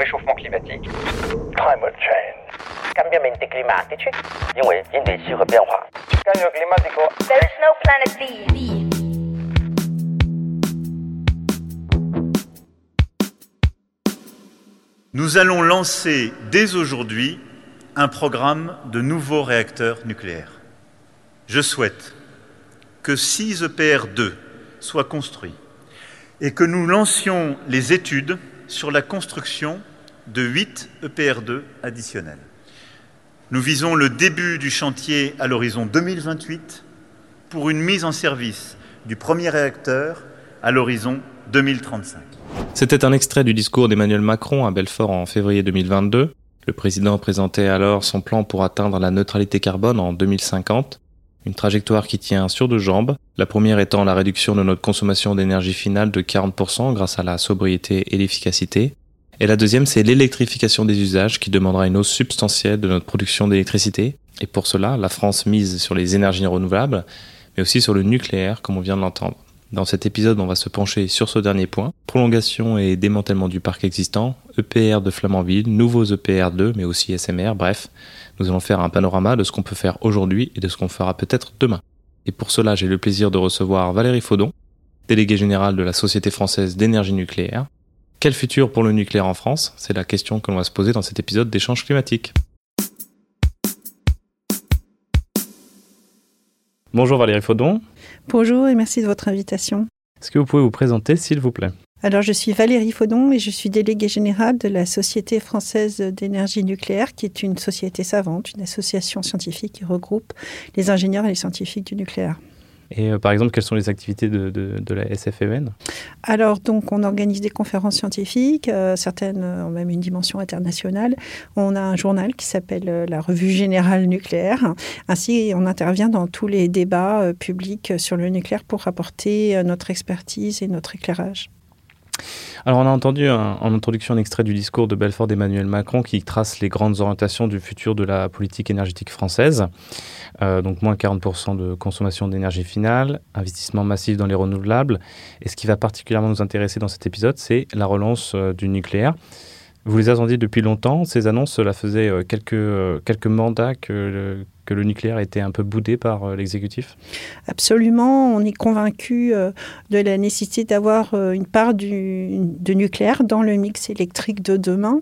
réchauffement climatique, climate change. E There is no planet Nous allons lancer dès aujourd'hui un programme de nouveaux réacteurs nucléaires. Je souhaite que 6 EPR2 soient construits et que nous lancions les études sur la construction de 8 EPR2 additionnels. Nous visons le début du chantier à l'horizon 2028 pour une mise en service du premier réacteur à l'horizon 2035. C'était un extrait du discours d'Emmanuel Macron à Belfort en février 2022. Le président présentait alors son plan pour atteindre la neutralité carbone en 2050, une trajectoire qui tient sur deux jambes, la première étant la réduction de notre consommation d'énergie finale de 40% grâce à la sobriété et l'efficacité, et la deuxième c'est l'électrification des usages qui demandera une hausse substantielle de notre production d'électricité, et pour cela la France mise sur les énergies renouvelables, mais aussi sur le nucléaire comme on vient de l'entendre. Dans cet épisode, on va se pencher sur ce dernier point, prolongation et démantèlement du parc existant, EPR de Flamanville, nouveaux EPR2, mais aussi SMR, bref, nous allons faire un panorama de ce qu'on peut faire aujourd'hui et de ce qu'on fera peut-être demain. Et pour cela, j'ai le plaisir de recevoir Valérie Faudon, déléguée générale de la Société française d'énergie nucléaire. Quel futur pour le nucléaire en France? C'est la question que l'on va se poser dans cet épisode d'échange climatique. Bonjour Valérie Faudon. Bonjour et merci de votre invitation. Est-ce que vous pouvez vous présenter, s'il vous plaît? Alors, je suis Valérie Faudon et je suis déléguée générale de la Société française d'énergie nucléaire, qui est une société savante, une association scientifique qui regroupe les ingénieurs et les scientifiques du nucléaire. Et euh, par exemple, quelles sont les activités de, la SFMN Alors, donc, on organise des conférences scientifiques, euh, certaines ont même une dimension internationale. On a un journal qui s'appelle euh, la Revue Générale Nucléaire. Ainsi, on intervient dans tous les débats publics sur le nucléaire pour apporter notre expertise et notre éclairage. Alors, on a entendu en introduction un extrait du discours de Belfort d'Emmanuel Macron qui trace les grandes orientations du futur de la politique énergétique française. Euh, donc, moins 40% de consommation d'énergie finale, investissement massif dans les renouvelables. Et ce qui va particulièrement nous intéresser dans cet épisode, c'est la relance euh, du nucléaire. Vous les attendiez depuis longtemps. Ces annonces, cela faisait euh, quelques, euh, quelques mandats que le, nucléaire était un peu boudé par euh, l'exécutif Absolument, on est convaincu de la nécessité d'avoir une part du, de nucléaire dans le mix électrique de demain.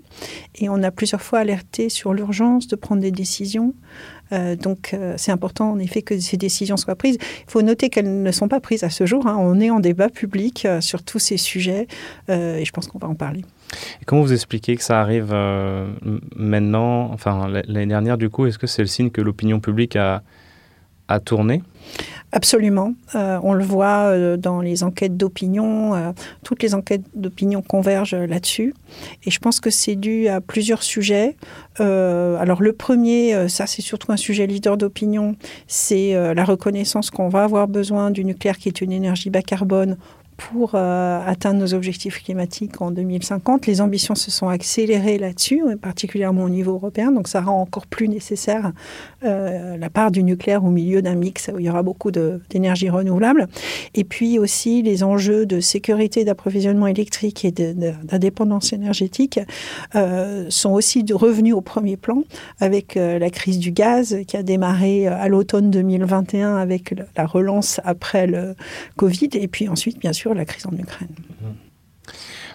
Et on a plusieurs fois alerté sur l'urgence de prendre des décisions. Donc c'est important en effet que ces décisions soient prises. Il faut noter qu'elles ne sont pas prises à ce jour. hein. On est en débat public sur tous ces sujets et je pense qu'on va en parler. Et comment vous expliquez que ça arrive euh, maintenant, enfin l'année dernière du coup, est-ce que c'est le signe que l'opinion publique a, tourné? Absolument. Euh, on le voit euh, dans les enquêtes d'opinion. toutes les enquêtes d'opinion convergent là-dessus. Et je pense que c'est dû à plusieurs sujets. Alors le premier, ça c'est surtout un sujet leader d'opinion, c'est la reconnaissance qu'on va avoir besoin du nucléaire qui est une énergie bas carbone pour euh, atteindre nos objectifs climatiques en 2050. Les ambitions se sont accélérées là-dessus, particulièrement au niveau européen, donc ça rend encore plus nécessaire euh, la part du nucléaire au milieu d'un mix où il y aura beaucoup d'énergie renouvelable. Et puis aussi les enjeux de sécurité d'approvisionnement électrique et d'indépendance énergétique euh, sont aussi revenus au premier plan avec la crise du gaz qui a démarré à l'automne 2021 avec la relance après le Covid et puis ensuite bien sûr la crise en Ukraine.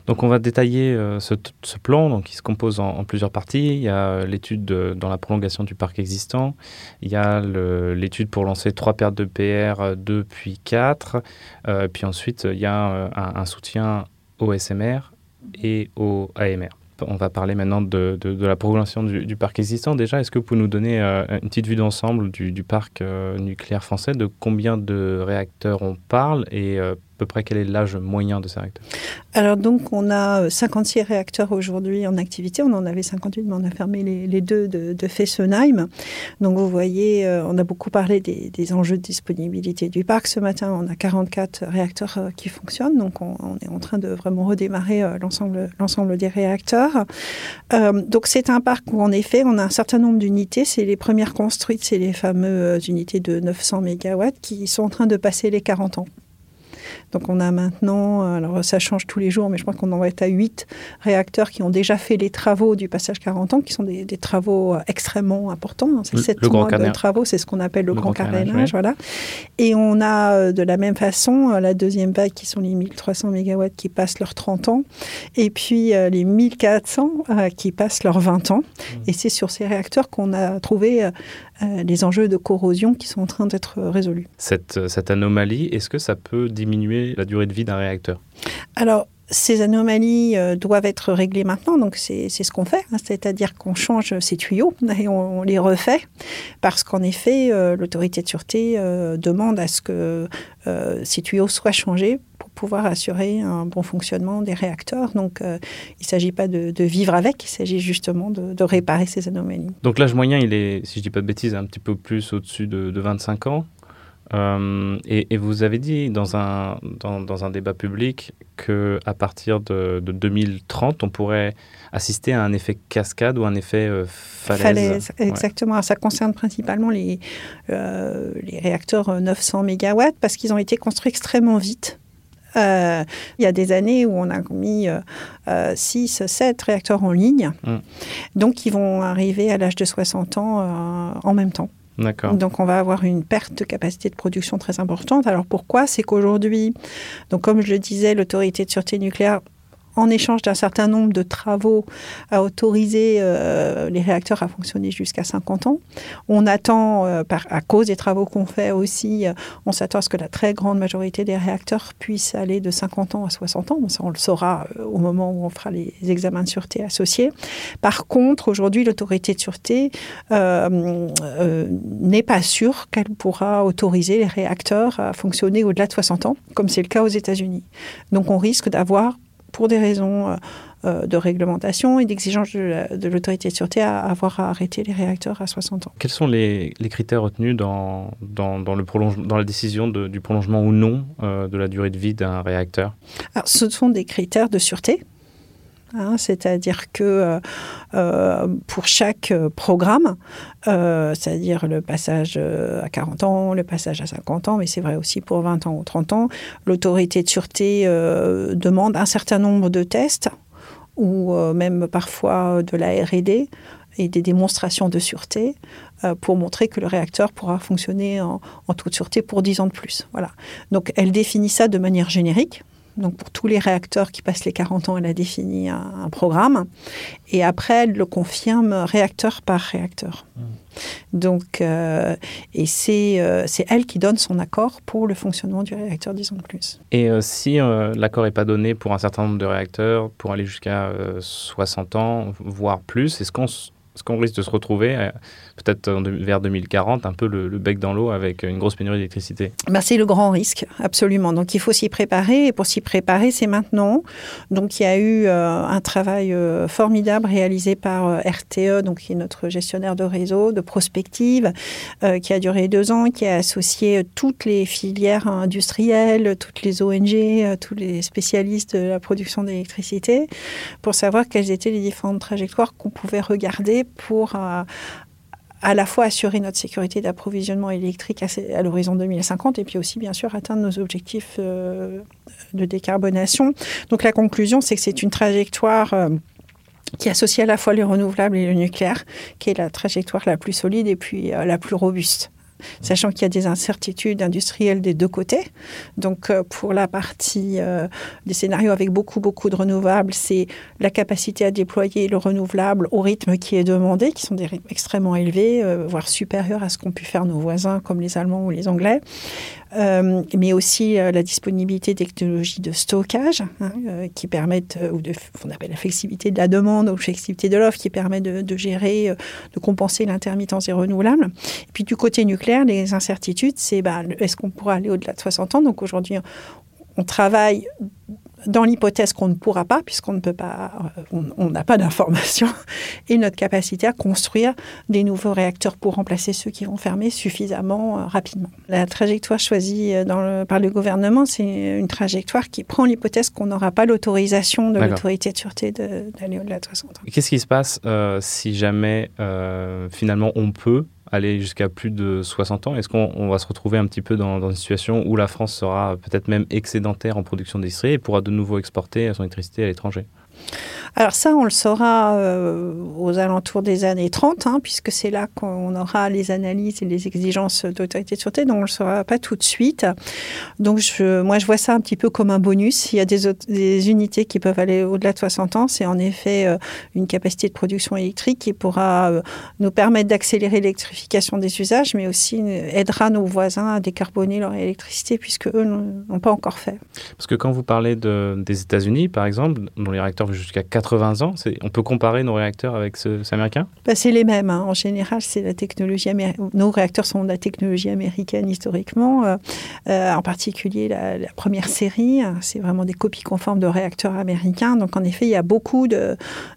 Donc on va détailler euh, ce, plan donc, qui se compose en, plusieurs parties. Il y a euh, l'étude de- dans la prolongation du parc existant, il y a l'étude pour lancer trois paires de PR, euh, 2 puis 4, euh, puis ensuite il y a un, soutien au SMR et au AMR. On va parler maintenant de, la prolongation du, parc existant. Déjà, est-ce que vous pouvez nous donner une petite vue d'ensemble du, du parc nucléaire français, de combien de réacteurs on parle et peu quel est l'âge moyen de ces réacteurs Alors donc on a euh, 56 réacteurs aujourd'hui en activité, on en avait 58 mais on a fermé les, deux de, Fessenheim. Donc vous voyez, euh, on a beaucoup parlé des, enjeux de disponibilité du parc. Ce matin on a 44 réacteurs euh, qui fonctionnent, donc on, est en train de vraiment redémarrer euh, l'ensemble l'ensemble des réacteurs. Euh, donc c'est un parc où en effet on a un certain nombre d'unités, c'est les premières construites, c'est les fameuses unités de 900 MW qui sont en train de passer les 40 ans. Donc on a maintenant, alors ça change tous les jours, mais je crois qu'on en va être à 8 réacteurs qui ont déjà fait les travaux du passage 40 ans, qui sont des, travaux extrêmement importants. Hein. C'est 7 mois de travaux, c'est ce qu'on appelle le, grand, carénage. Voilà. Et on a de la même façon la deuxième vague qui sont les 1300 MW qui passent leurs 30 ans, et puis les 1400 qui passent leurs 20 ans. Mmh. Et c'est sur ces réacteurs qu'on a trouvé euh, les enjeux de corrosion qui sont en train d'être résolus. Cette, euh, cette anomalie, est-ce que ça peut diminuer la durée de vie d'un réacteur? Alors, ces anomalies euh, doivent être réglées maintenant, donc c'est ce qu'on fait, hein. c'est-à-dire qu'on change ces tuyaux et on, les refait, parce qu'en effet, l'autorité de sûreté demande à ce que ces tuyaux soient changés pouvoir assurer un bon fonctionnement des réacteurs. Donc, euh, il ne s'agit pas de, vivre avec, il s'agit justement de, réparer ces anomalies. Donc, l'âge moyen, il est, si je ne dis pas de bêtises, un petit peu plus au-dessus de, 25 ans. Euh, et, vous avez dit dans un, dans, un débat public qu'à partir de, 2030, on pourrait assister à un effet cascade ou un effet euh, falaise. exactement. Ça concerne principalement les, les réacteurs 900 MW parce qu'ils ont été construits extrêmement vite. Euh, il y a des années où on a mis 6, euh, 7 réacteurs en ligne. Mm. Donc, ils vont arriver à l'âge de 60 ans euh, en même temps. Donc on va avoir une perte de capacité de production très importante. Alors pourquoi? C'est qu'aujourd'hui, comme je le disais, l'autorité de sûreté nucléaire en échange d'un certain nombre de travaux, à autoriser euh, les réacteurs à fonctionner jusqu'à 50 ans. On attend, euh, à cause des travaux qu'on fait aussi, euh, on s'attend à ce que la très grande majorité des réacteurs puissent aller de 50 ans à 60 ans. ça, on le saura au moment où on fera les examens de sûreté associés. Par contre, aujourd'hui, l'autorité de sûreté n'est pas sûre qu'elle pourra autoriser les réacteurs à fonctionner au-delà de 60 ans, comme c'est le cas aux États-Unis. Donc on risque d'avoir pour des raisons euh, euh, de réglementation et d'exigence de l'autorité de, sûreté à avoir à arrêter les réacteurs à 60 ans. Quels sont les, critères retenus dans, dans, le dans la décision du prolongement ou non euh, de la durée de vie d'un réacteur? Alors, Ce sont des critères de sûreté Hein, c'est-à-dire que euh, euh, pour chaque euh, programme, c'est-à-dire le passage à 40 ans, le passage à 50 ans, mais c'est vrai aussi pour 20 ans ou 30 ans, l'autorité de sûreté demande un certain nombre de tests ou même parfois de la RD et des démonstrations de sûreté pour montrer que le réacteur pourra fonctionner en, toute sûreté pour 10 ans de plus. Voilà. Donc elle définit ça de manière générique. Donc pour tous les réacteurs qui passent les 40 ans, elle a défini un, programme. Et après, elle le confirme réacteur par réacteur. Mmh. Donc, euh, et euh, c'est elle qui donne son accord pour le fonctionnement du réacteur 10 ans de plus. Et euh, si l'accord n'est pas donné pour un certain nombre de réacteurs, pour aller jusqu'à 60 ans, voire plus, est-ce qu'on est-ce qu'on risque de se retrouver, euh, peut-être vers 2040, un peu le, bec dans l'eau avec une grosse pénurie d'électricité bah, C'est le grand risque, absolument. Donc il faut s'y préparer. Et pour s'y préparer, c'est maintenant. Donc il y a eu euh, un travail euh, formidable réalisé par RTE, donc, qui est notre gestionnaire de réseau, de prospective, qui a duré deux ans, qui a associé toutes les filières industrielles, toutes les ONG, tous les spécialistes de la production d'électricité, pour savoir quelles étaient les différentes trajectoires qu'on pouvait regarder pour euh, à la fois assurer notre sécurité d'approvisionnement électrique à, l'horizon 2050 et puis aussi bien sûr atteindre nos objectifs euh, de décarbonation. Donc la conclusion, c'est que c'est une trajectoire euh, qui associe à la fois les renouvelables et le nucléaire, qui est la trajectoire la plus solide et puis la plus robuste sachant qu'il y a des incertitudes industrielles des deux côtés. Donc, euh, pour la partie euh, des scénarios avec beaucoup, beaucoup de renouvelables, c'est la capacité à déployer le renouvelable au rythme qui est demandé, qui sont des rythmes extrêmement élevés, euh, voire supérieurs à ce qu'ont pu faire nos voisins comme les Allemands ou les Anglais. Mais aussi la disponibilité des technologies de stockage hein, qui permettent, ou de, on appelle la flexibilité de la demande ou flexibilité de l'offre qui permet de, gérer, de compenser l'intermittence des renouvelables. Et puis du côté nucléaire, les incertitudes, c'est bah, est-ce qu'on pourra aller au-delà de 60 ans? Donc aujourd'hui, on travaille dans l'hypothèse qu'on ne pourra pas, puisqu'on ne peut pas, euh, on n'a pas d'informations, et notre capacité à construire des nouveaux réacteurs pour remplacer ceux qui vont fermer suffisamment euh, rapidement. La trajectoire choisie euh, dans le, par le gouvernement, c'est une trajectoire qui prend l'hypothèse qu'on n'aura pas l'autorisation de l'autorité de sûreté d'aller au-delà de 60 ans. Qu'est-ce qui se passe si jamais finalement on peut aller jusqu'à plus de 60 ans. Est-ce qu'on va se retrouver un petit peu dans, une situation où la France sera peut-être même excédentaire en production d'électricité et pourra de nouveau exporter son électricité à l'étranger? Alors ça, on le saura euh, aux alentours des années 30, hein, puisque c'est là qu'on aura les analyses et les exigences d'autorité de sûreté, donc on ne le saura pas tout de suite. Donc moi, je vois ça un petit peu comme un bonus. Il y a des, unités qui peuvent aller au-delà de 60 ans. C'est en effet euh, une capacité de production électrique qui pourra euh, nous permettre d'accélérer l'électrification des usages, mais aussi aidera nos voisins à décarboner leur électricité, puisque eux n'ont pas encore fait. Parce que quand vous parlez de, des États-Unis, par exemple, dont les réacteurs jusqu'à 80 ans. On peut comparer nos réacteurs avec ceux, américains? Bah, C'est les mêmes. Hein. En général, c'est la technologie nos réacteurs sont de la technologie américaine historiquement. Euh, euh, en particulier, la, première série, c'est vraiment des copies conformes de réacteurs américains. Donc, en effet, il y a beaucoup de,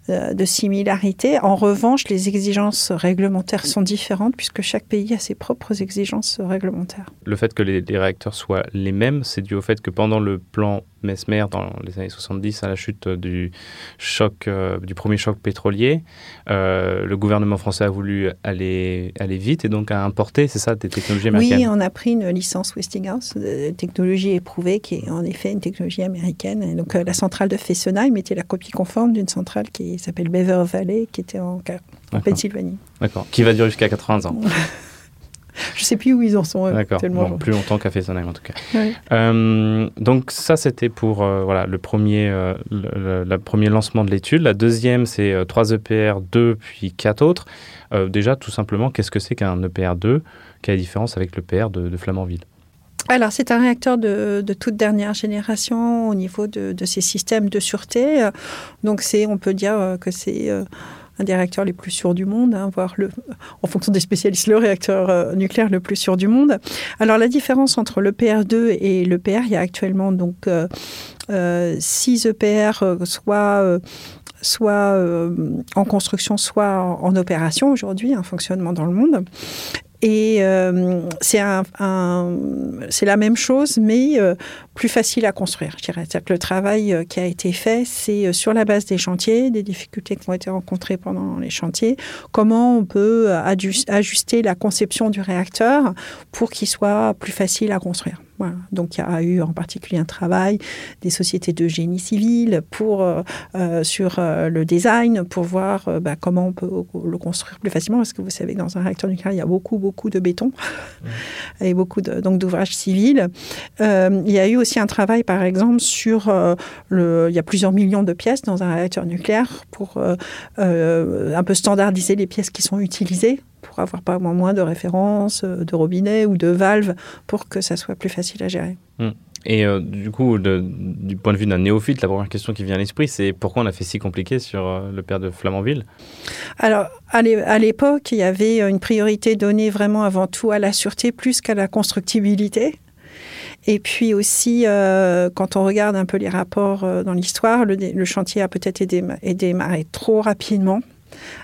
euh, de similarités. En revanche, les exigences réglementaires sont différentes puisque chaque pays a ses propres exigences réglementaires. Le fait que les, les réacteurs soient les mêmes, c'est dû au fait que pendant le plan Mesmer dans les années 70 à la chute du choc euh, du premier choc pétrolier, euh, le gouvernement français a voulu aller aller vite et donc a importé, c'est ça, des technologies américaines. Oui, on a pris une licence Westinghouse, de technologie éprouvée qui est en effet une technologie américaine. Et donc euh, la centrale de Fessenheim était la copie conforme d'une centrale qui s'appelle Beaver Valley, qui était en, en Pennsylvanie. D'accord. Qui va durer jusqu'à 80 ans. Je ne sais plus où ils en sont actuellement. plus longtemps qu'à Fessenheim en tout cas. Euh, donc ça c'était pour euh, voilà le premier euh, le, premier lancement de l'étude. La deuxième c'est 3 EPR 2 puis 4 autres. déjà tout simplement qu'est-ce que c'est qu'un EPR 2 Quelle est la différence avec l'EPR de, de Flamanville? Alors, c'est un réacteur de, de, toute dernière génération au niveau de, de ces systèmes de sûreté. Donc, c'est, on peut dire que c'est un des réacteurs les plus sûrs du monde, hein, voire le, en fonction des spécialistes, le réacteur euh, nucléaire le plus sûr du monde. Alors la différence entre le PR2 et le PR, il y a actuellement donc euh, euh, six EPR, soit soit en construction, soit en, opération aujourd'hui, un fonctionnement dans le monde. Et euh, c'est un, c'est la même chose, mais euh, plus facile à construire, je dirais. C'est-à-dire que le travail euh, qui a été fait, c'est sur la base des chantiers, des difficultés qui ont été rencontrées pendant les chantiers, comment on peut ajuster la conception du réacteur pour qu'il soit plus facile à construire. Donc il y a eu en particulier un travail des sociétés de génie civil pour, euh, euh, sur euh, le design pour voir bah, comment on peut le construire plus facilement. Parce que vous savez dans un réacteur nucléaire il y a beaucoup beaucoup de béton et beaucoup de, donc d'ouvrages civils. il y a eu aussi un travail par exemple sur le, il y a plusieurs millions de pièces dans un réacteur nucléaire pour un peu standardiser les pièces qui sont utilisées pour avoir pas moins de références, euh, de robinets ou de valves pour que ça soit plus facile à gérer. Hmm. Et euh, du coup, du point de vue d'un néophyte, la première question qui vient à l'esprit, c'est pourquoi on a fait si compliqué sur euh, le père de Flamanville? Alors, à l'époque, il y avait une priorité donnée vraiment avant tout à la sûreté plus qu'à la constructibilité. Et puis aussi, quand on regarde un peu les rapports dans l'histoire, le, chantier a peut-être été démarré trop rapidement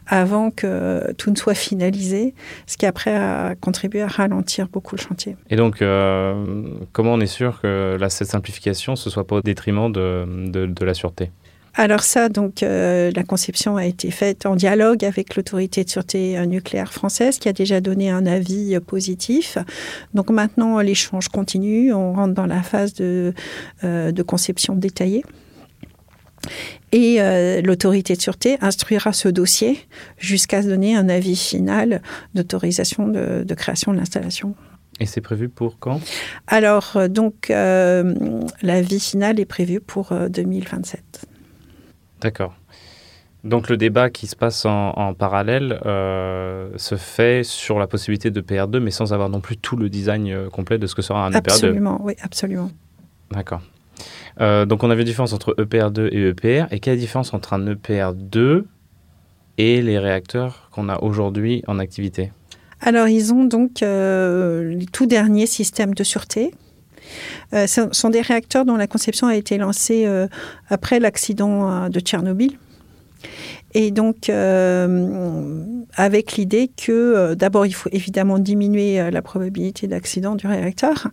avant que tout ne soit finalisé, ce qui après a contribué à ralentir beaucoup le chantier. Et donc, euh, comment on est sûr que cette simplification, ce soit pas au détriment de, de, la sûreté? Alors ça, donc, euh, la conception a été faite en dialogue avec l'autorité de sûreté euh, nucléaire française qui a déjà donné un avis positif. Donc maintenant, l'échange continue. On rentre dans la phase de, de conception détaillée. Et euh, l'autorité de sûreté instruira ce dossier jusqu'à donner un avis final d'autorisation de, création de l'installation. Et c'est prévu pour quand? Alors, euh, donc, euh, l'avis final est prévu pour 2027. D'accord. Donc le débat qui se passe en, parallèle se fait sur la possibilité de PR2, mais sans avoir non plus tout le design complet de ce que sera un EPR2. Absolument, oui, absolument. D'accord. Euh, donc on avait une différence entre EPR2 et EPR. Et quelle est la différence entre un EPR2 et les réacteurs qu'on a aujourd'hui en activité? Alors ils ont donc euh, les tout derniers systèmes de sûreté. Euh, ce sont des réacteurs dont la conception a été lancée après l'accident de Tchernobyl. Et donc, euh, avec l'idée que euh, d'abord, il faut évidemment diminuer euh, la probabilité d'accident du réacteur,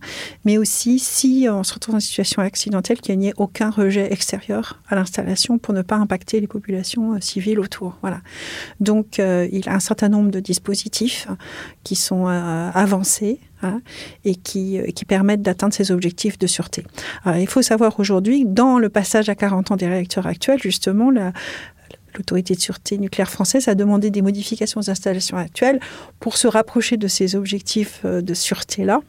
mais aussi si on se retrouve dans une situation accidentelle, qu'il n'y ait aucun rejet extérieur à l'installation pour ne pas impacter les populations civiles autour. Voilà. Donc, il a un certain nombre de dispositifs qui sont avancés Hein, et qui, permettent d'atteindre ces objectifs de sûreté. Il faut savoir aujourd'hui, dans le passage à 40 ans des réacteurs actuels, justement, la, l'autorité de sûreté nucléaire française a demandé des modifications aux installations actuelles pour se rapprocher de ces objectifs euh, de sûreté-là.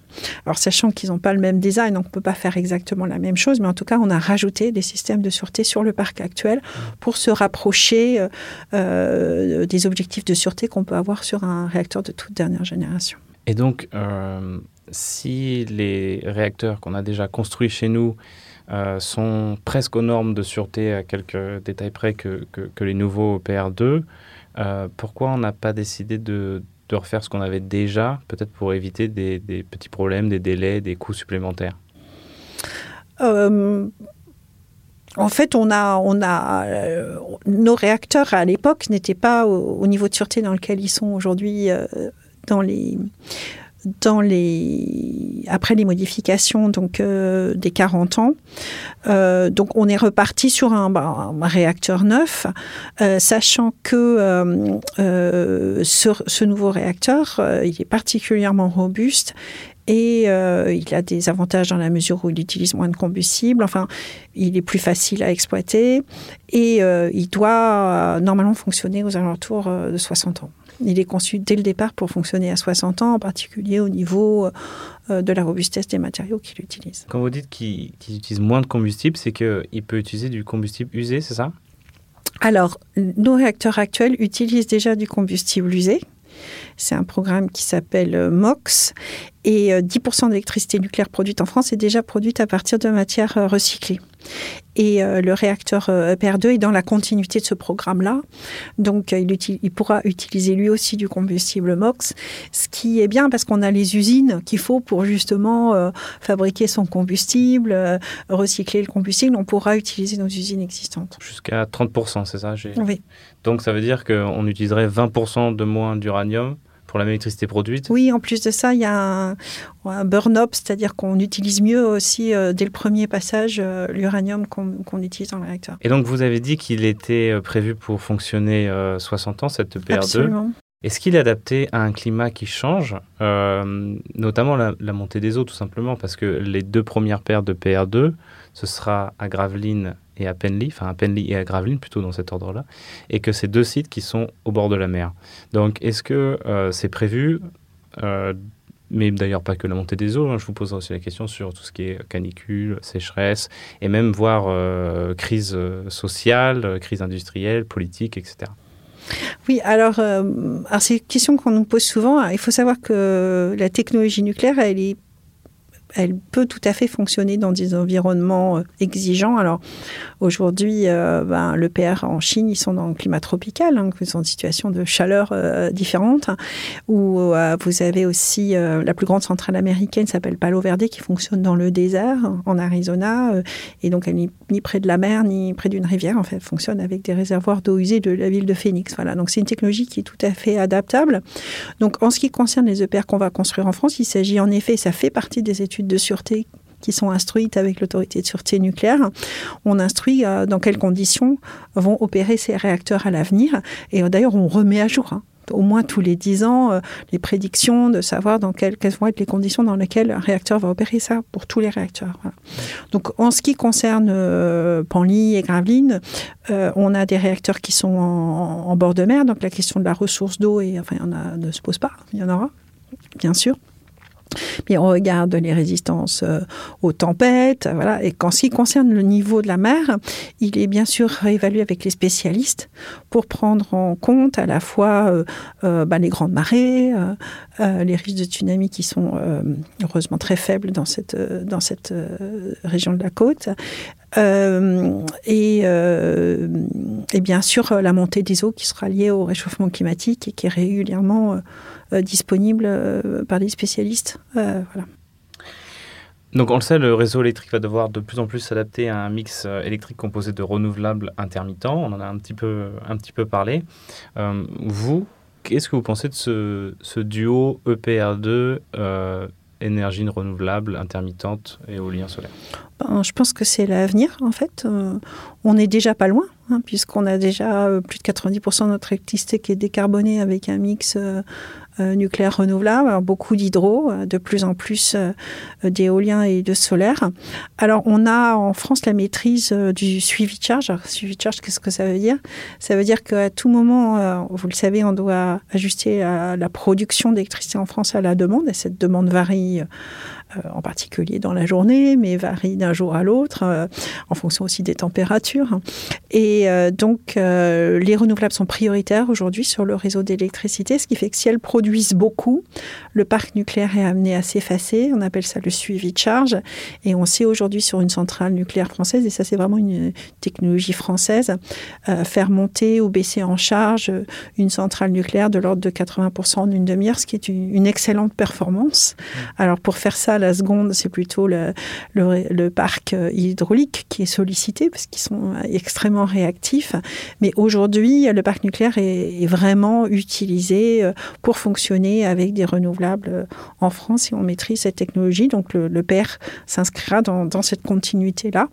Alors, sachant qu'ils n'ont pas le même design, on ne peut pas faire exactement la même chose, mais en tout cas, on a rajouté des systèmes de sûreté sur le parc actuel pour se rapprocher euh, euh des objectifs de sûreté qu'on peut avoir sur un réacteur de toute dernière génération. Et donc, si les réacteurs qu'on a déjà construits chez nous euh, sont presque aux normes de sûreté à quelques détails près que, les nouveaux PR2, euh, pourquoi on n'a pas décidé de, refaire ce qu'on avait déjà, peut-être pour éviter des, petits problèmes, des délais, des coûts supplémentaires? En fait, on a, on a nos réacteurs à l'époque n'étaient pas au, niveau de sûreté dans lequel ils sont aujourd'hui dans les après les modifications donc euh, des 40 ans euh, donc on est reparti sur un, bah, réacteur neuf euh, sachant que ce, ce, nouveau réacteur il est particulièrement robuste et il a des avantages dans la mesure où il utilise moins de combustible. Enfin, il est plus facile à exploiter et il doit normalement fonctionner aux alentours de 60 ans. Il est conçu dès le départ pour fonctionner à 60 ans, en particulier au niveau euh, de la robustesse des matériaux qu'il utilise. Quand vous dites qu'il utilise moins de combustible, c'est qu'il peut utiliser du combustible usé, c'est ça? Alors, nos réacteurs actuels utilisent déjà du combustible usé. C'est un programme qui s'appelle euh, MOX et 10% euh, d'électricité nucléaire produite en France est déjà produite à partir de matières recyclées. Et euh, le réacteur EPR2 est dans la continuité de ce programme-là. Donc, il, il, pourra utiliser lui aussi du combustible MOX, ce qui est bien parce qu'on a les usines qu'il faut pour justement fabriquer son combustible, recycler le combustible. On pourra utiliser nos usines existantes. Jusqu'à 30%, c'est ça Oui. Donc, ça veut dire qu'on utiliserait 20% de moins d'uranium pour la même électricité produite Oui, en plus de ça, il y a un, burn-up, c'est-à-dire qu'on utilise mieux aussi, euh, dès le premier passage, euh, l'uranium qu'on utilise dans le réacteur. Et donc, vous avez dit qu'il était euh, prévu pour fonctionner 60 ans, cette PR2 Absolument. Est-ce qu'il est adapté à un climat qui change, notamment la, la, montée des eaux, tout simplement, parce que les deux premières paires de PR2, ce sera à Gravelines et à Penly, enfin à Penly et à Gravelines plutôt dans cet ordre-là, et que c'est deux sites qui sont au bord de la mer. Donc est-ce que euh, c'est prévu? Euh, mais d'ailleurs pas que la montée des eaux, hein, je vous poserai aussi la question sur tout ce qui est canicule, sécheresse, et même voir euh, crise sociale, crise industrielle, politique, etc. Oui, alors, alors c'est une question qu'on nous pose souvent. Il faut savoir que la technologie nucléaire, elle est elle peut tout à fait fonctionner dans des environnements euh, exigeants. Alors aujourd'hui, euh, ben, le PR en Chine, ils sont dans le climat tropical, hein, ils sont en situation de chaleur euh, différente, où vous avez aussi la plus grande centrale américaine s'appelle Palo Verde qui fonctionne dans le désert en Arizona, et donc elle n'est ni près de la mer ni près d'une rivière. En fait, elle fonctionne avec des réservoirs d'eau usée de la ville de Phoenix. Voilà, donc c'est une technologie qui est tout à fait adaptable. Donc en ce qui concerne les EPR qu'on va construire en France, il s'agit en effet, ça fait partie des études de sûreté qui sont instruites avec l'autorité de sûreté nucléaire. On instruit euh, dans quelles conditions vont opérer ces réacteurs à l'avenir. Et euh, d'ailleurs, on remet à jour. Hein, au moins tous les dix ans, euh, les prédictions de savoir dans quelles, vont être les conditions dans lesquelles un réacteur va opérer ça pour tous les réacteurs. Donc en ce qui concerne Panly et Gravelines, on a des réacteurs qui sont en, bord de mer, donc la question de la ressource d'eau enfin, a, ne se pose pas, il y en aura, bien sûr. Mais on regarde les résistances euh, aux tempêtes, voilà. Et qu'en ce qui concerne le niveau de la mer, il est bien sûr réévalué avec les spécialistes pour prendre en compte à la fois euh, euh, bah, les grandes marées, les risques de tsunami qui sont heureusement très faibles dans cette, dans cette région de la côte, et, et, bien sûr la montée des eaux qui sera liée au réchauffement climatique et qui est régulièrement euh, disponible euh, par des spécialistes. Euh, voilà. Donc on le sait, le réseau électrique va devoir de plus en plus s'adapter à un mix électrique composé de renouvelables intermittents. On en a un petit peu, un petit peu parlé. Euh, vous, qu'est-ce que vous pensez de ce, ce duo EPR2 euh, énergie renouvelable, intermittente, éolien solaire? Ben, Je pense que c'est l'avenir, en fait. Euh, on n'est déjà pas loin, hein, puisqu'on a déjà euh, plus de 90% de notre électricité qui est décarbonée avec un mix euh, nucléaire renouvelable, beaucoup d'hydro, euh, de plus en plus euh, d'éolien et de solaire. Alors on a en France la maîtrise du suivi de charge. Alors, suivi de charge, qu'est-ce que ça veut dire? Ça veut dire qu'à tout moment, vous le savez, on doit ajuster la production d'électricité en France à la demande, et cette demande varie en particulier dans la journée, mais varie d'un jour à l'autre, en fonction aussi des températures. Et donc, les renouvelables sont prioritaires aujourd'hui sur le réseau d'électricité, ce qui fait que si elles produisent beaucoup, le parc nucléaire est amené à s'effacer. On appelle ça le suivi de charge. Et on sait aujourd'hui sur une centrale nucléaire française, et ça c'est vraiment une technologie française, euh, faire monter ou baisser en charge une centrale nucléaire de l'ordre de 80% en une demi-heure, ce qui est une, une excellente performance. Alors pour faire ça, la seconde, c'est plutôt le, le, le, parc hydraulique qui est sollicité parce qu'ils sont extrêmement réactifs. Mais aujourd'hui, le parc nucléaire est, est, vraiment utilisé pour fonctionner avec des renouvelables en France et on maîtrise cette technologie. Donc le, s'inscrira dans, dans, cette continuité-là.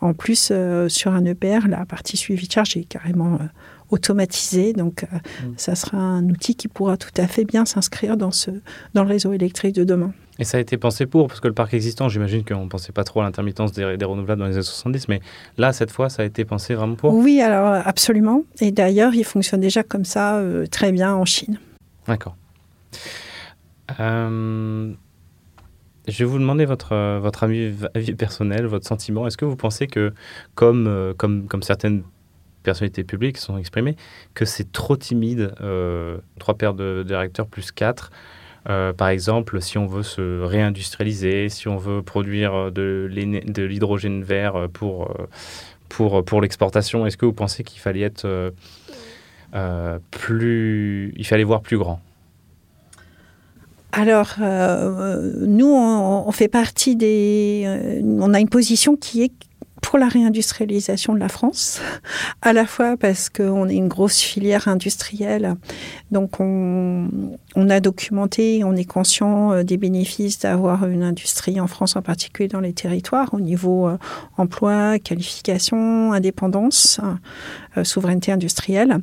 En plus, euh, sur un EPR, la partie suivi de charge est carrément euh, automatisé. Donc, euh, mmh. ça sera un outil qui pourra tout à fait bien s'inscrire dans, ce, dans le réseau électrique de demain. Et ça a été pensé pour, parce que le parc existant, j'imagine qu'on ne pensait pas trop à l'intermittence des, des, renouvelables dans les années 70, mais là, cette fois, ça a été pensé vraiment pour Oui, alors absolument. Et d'ailleurs, il fonctionne déjà comme ça euh, très bien en Chine. D'accord. Euh, je vais vous demander votre, votre avis, avis personnel, votre sentiment. Est-ce que vous pensez que, comme, euh, comme, comme certaines personnalités publiques sont exprimées, que c'est trop timide, euh, trois paires de, de, réacteurs plus quatre euh, par exemple, si on veut se réindustrialiser, si on veut produire de l'hydrogène vert pour, pour, pour l'exportation, est-ce que vous pensez qu'il fallait être euh, plus... Il fallait voir plus grand? Alors, euh, nous, on, fait partie des... Euh, on a une position qui est pour la réindustrialisation de la France, à la fois parce qu'on est une grosse filière industrielle, donc on, a documenté, on est conscient des bénéfices d'avoir une industrie en France, en particulier dans les territoires, au niveau emploi, qualification, indépendance, euh, souveraineté industrielle,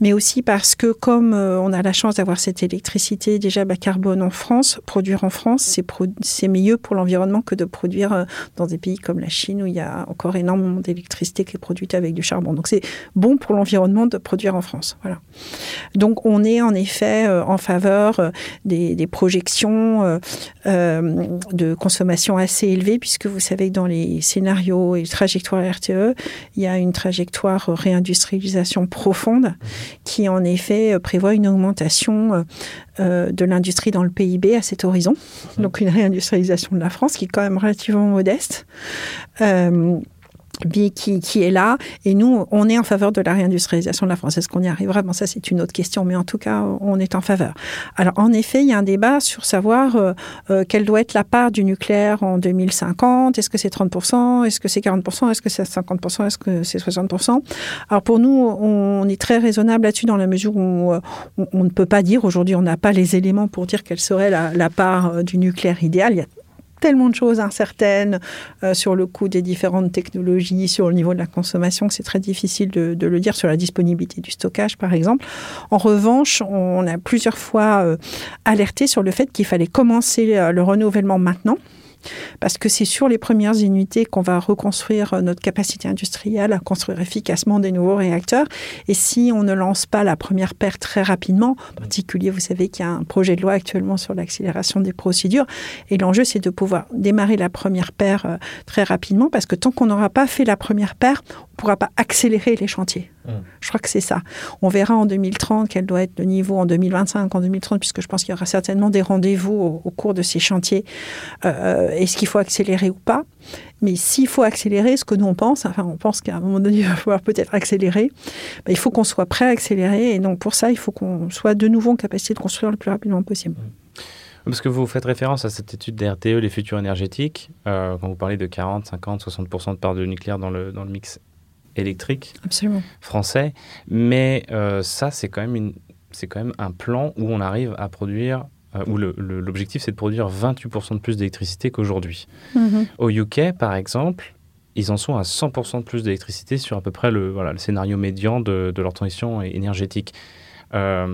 mais aussi parce que comme euh, on a la chance d'avoir cette électricité déjà bas carbone en France, produire en France, c'est mieux pour l'environnement que de produire euh, dans des pays comme la Chine où il y a encore énormément d'électricité qui est produite avec du charbon. Donc c'est bon pour l'environnement de produire en France. Voilà. Donc on est en effet en faveur des, des projections euh, de consommation assez élevée, puisque vous savez que dans les scénarios et les trajectoires RTE, il y a une trajectoire profonde qui en effet prévoit une augmentation euh, de l'industrie dans le PIB à cet horizon. Donc une réindustrialisation de la France qui est quand même relativement modeste. Euh, qui, qui, est là. Et nous, on est en faveur de la réindustrialisation de la France. Est-ce qu'on y arrivera Bon, ça, c'est une autre question, mais en tout cas, on est en faveur. Alors, en effet, il y a un débat sur savoir euh, euh, quelle doit être la part du nucléaire en 2050. Est-ce que c'est 30% Est-ce que c'est 40% Est-ce que c'est 50% Est-ce que c'est 60% Alors, pour nous, on est très raisonnable là-dessus dans la mesure où on, on, ne peut pas dire, aujourd'hui, on n'a pas les éléments pour dire quelle serait la, part euh, du nucléaire idéal. Il y a tellement de choses incertaines euh, sur le coût des différentes technologies, sur le niveau de la consommation, que c'est très difficile de, le dire, sur la disponibilité du stockage, par exemple. En revanche, on a plusieurs fois euh, alerté sur le fait qu'il fallait commencer euh, le renouvellement maintenant parce que c'est sur les premières unités qu'on va reconstruire notre capacité industrielle à construire efficacement des nouveaux réacteurs. Et si on ne lance pas la première paire très rapidement, en particulier, vous savez qu'il y a un projet de loi actuellement sur l'accélération des procédures, et l'enjeu, c'est de pouvoir démarrer la première paire euh, très rapidement, parce que tant qu'on n'aura pas fait la première paire, on ne pourra pas accélérer les chantiers. Mmh. Je crois que c'est ça. On verra en 2030 quel doit être le niveau en 2025, en 2030, puisque je pense qu'il y aura certainement des rendez-vous au, au, cours de ces chantiers. Euh, Est-ce qu'il faut accélérer ou pas Mais s'il faut accélérer, ce que nous on pense, enfin on pense qu'à un moment donné il va falloir peut-être accélérer, ben, il faut qu'on soit prêt à accélérer. Et donc pour ça, il faut qu'on soit de nouveau en capacité de construire le plus rapidement possible. Parce que vous faites référence à cette étude d'RTE, les futurs énergétiques, euh, quand vous parlez de 40, 50, 60% de part de nucléaire dans le, dans le mix électrique Absolument. français. Mais euh, ça, c'est quand, même une- c'est quand même un plan où on arrive à produire, euh, où le- le- l'objectif c'est de produire 28% de plus d'électricité qu'aujourd'hui. Mhm. Au UK, par exemple, ils en sont à 100% de plus d'électricité sur à peu près le, voilà, le scénario médian de, de leur transition énergétique. Euh,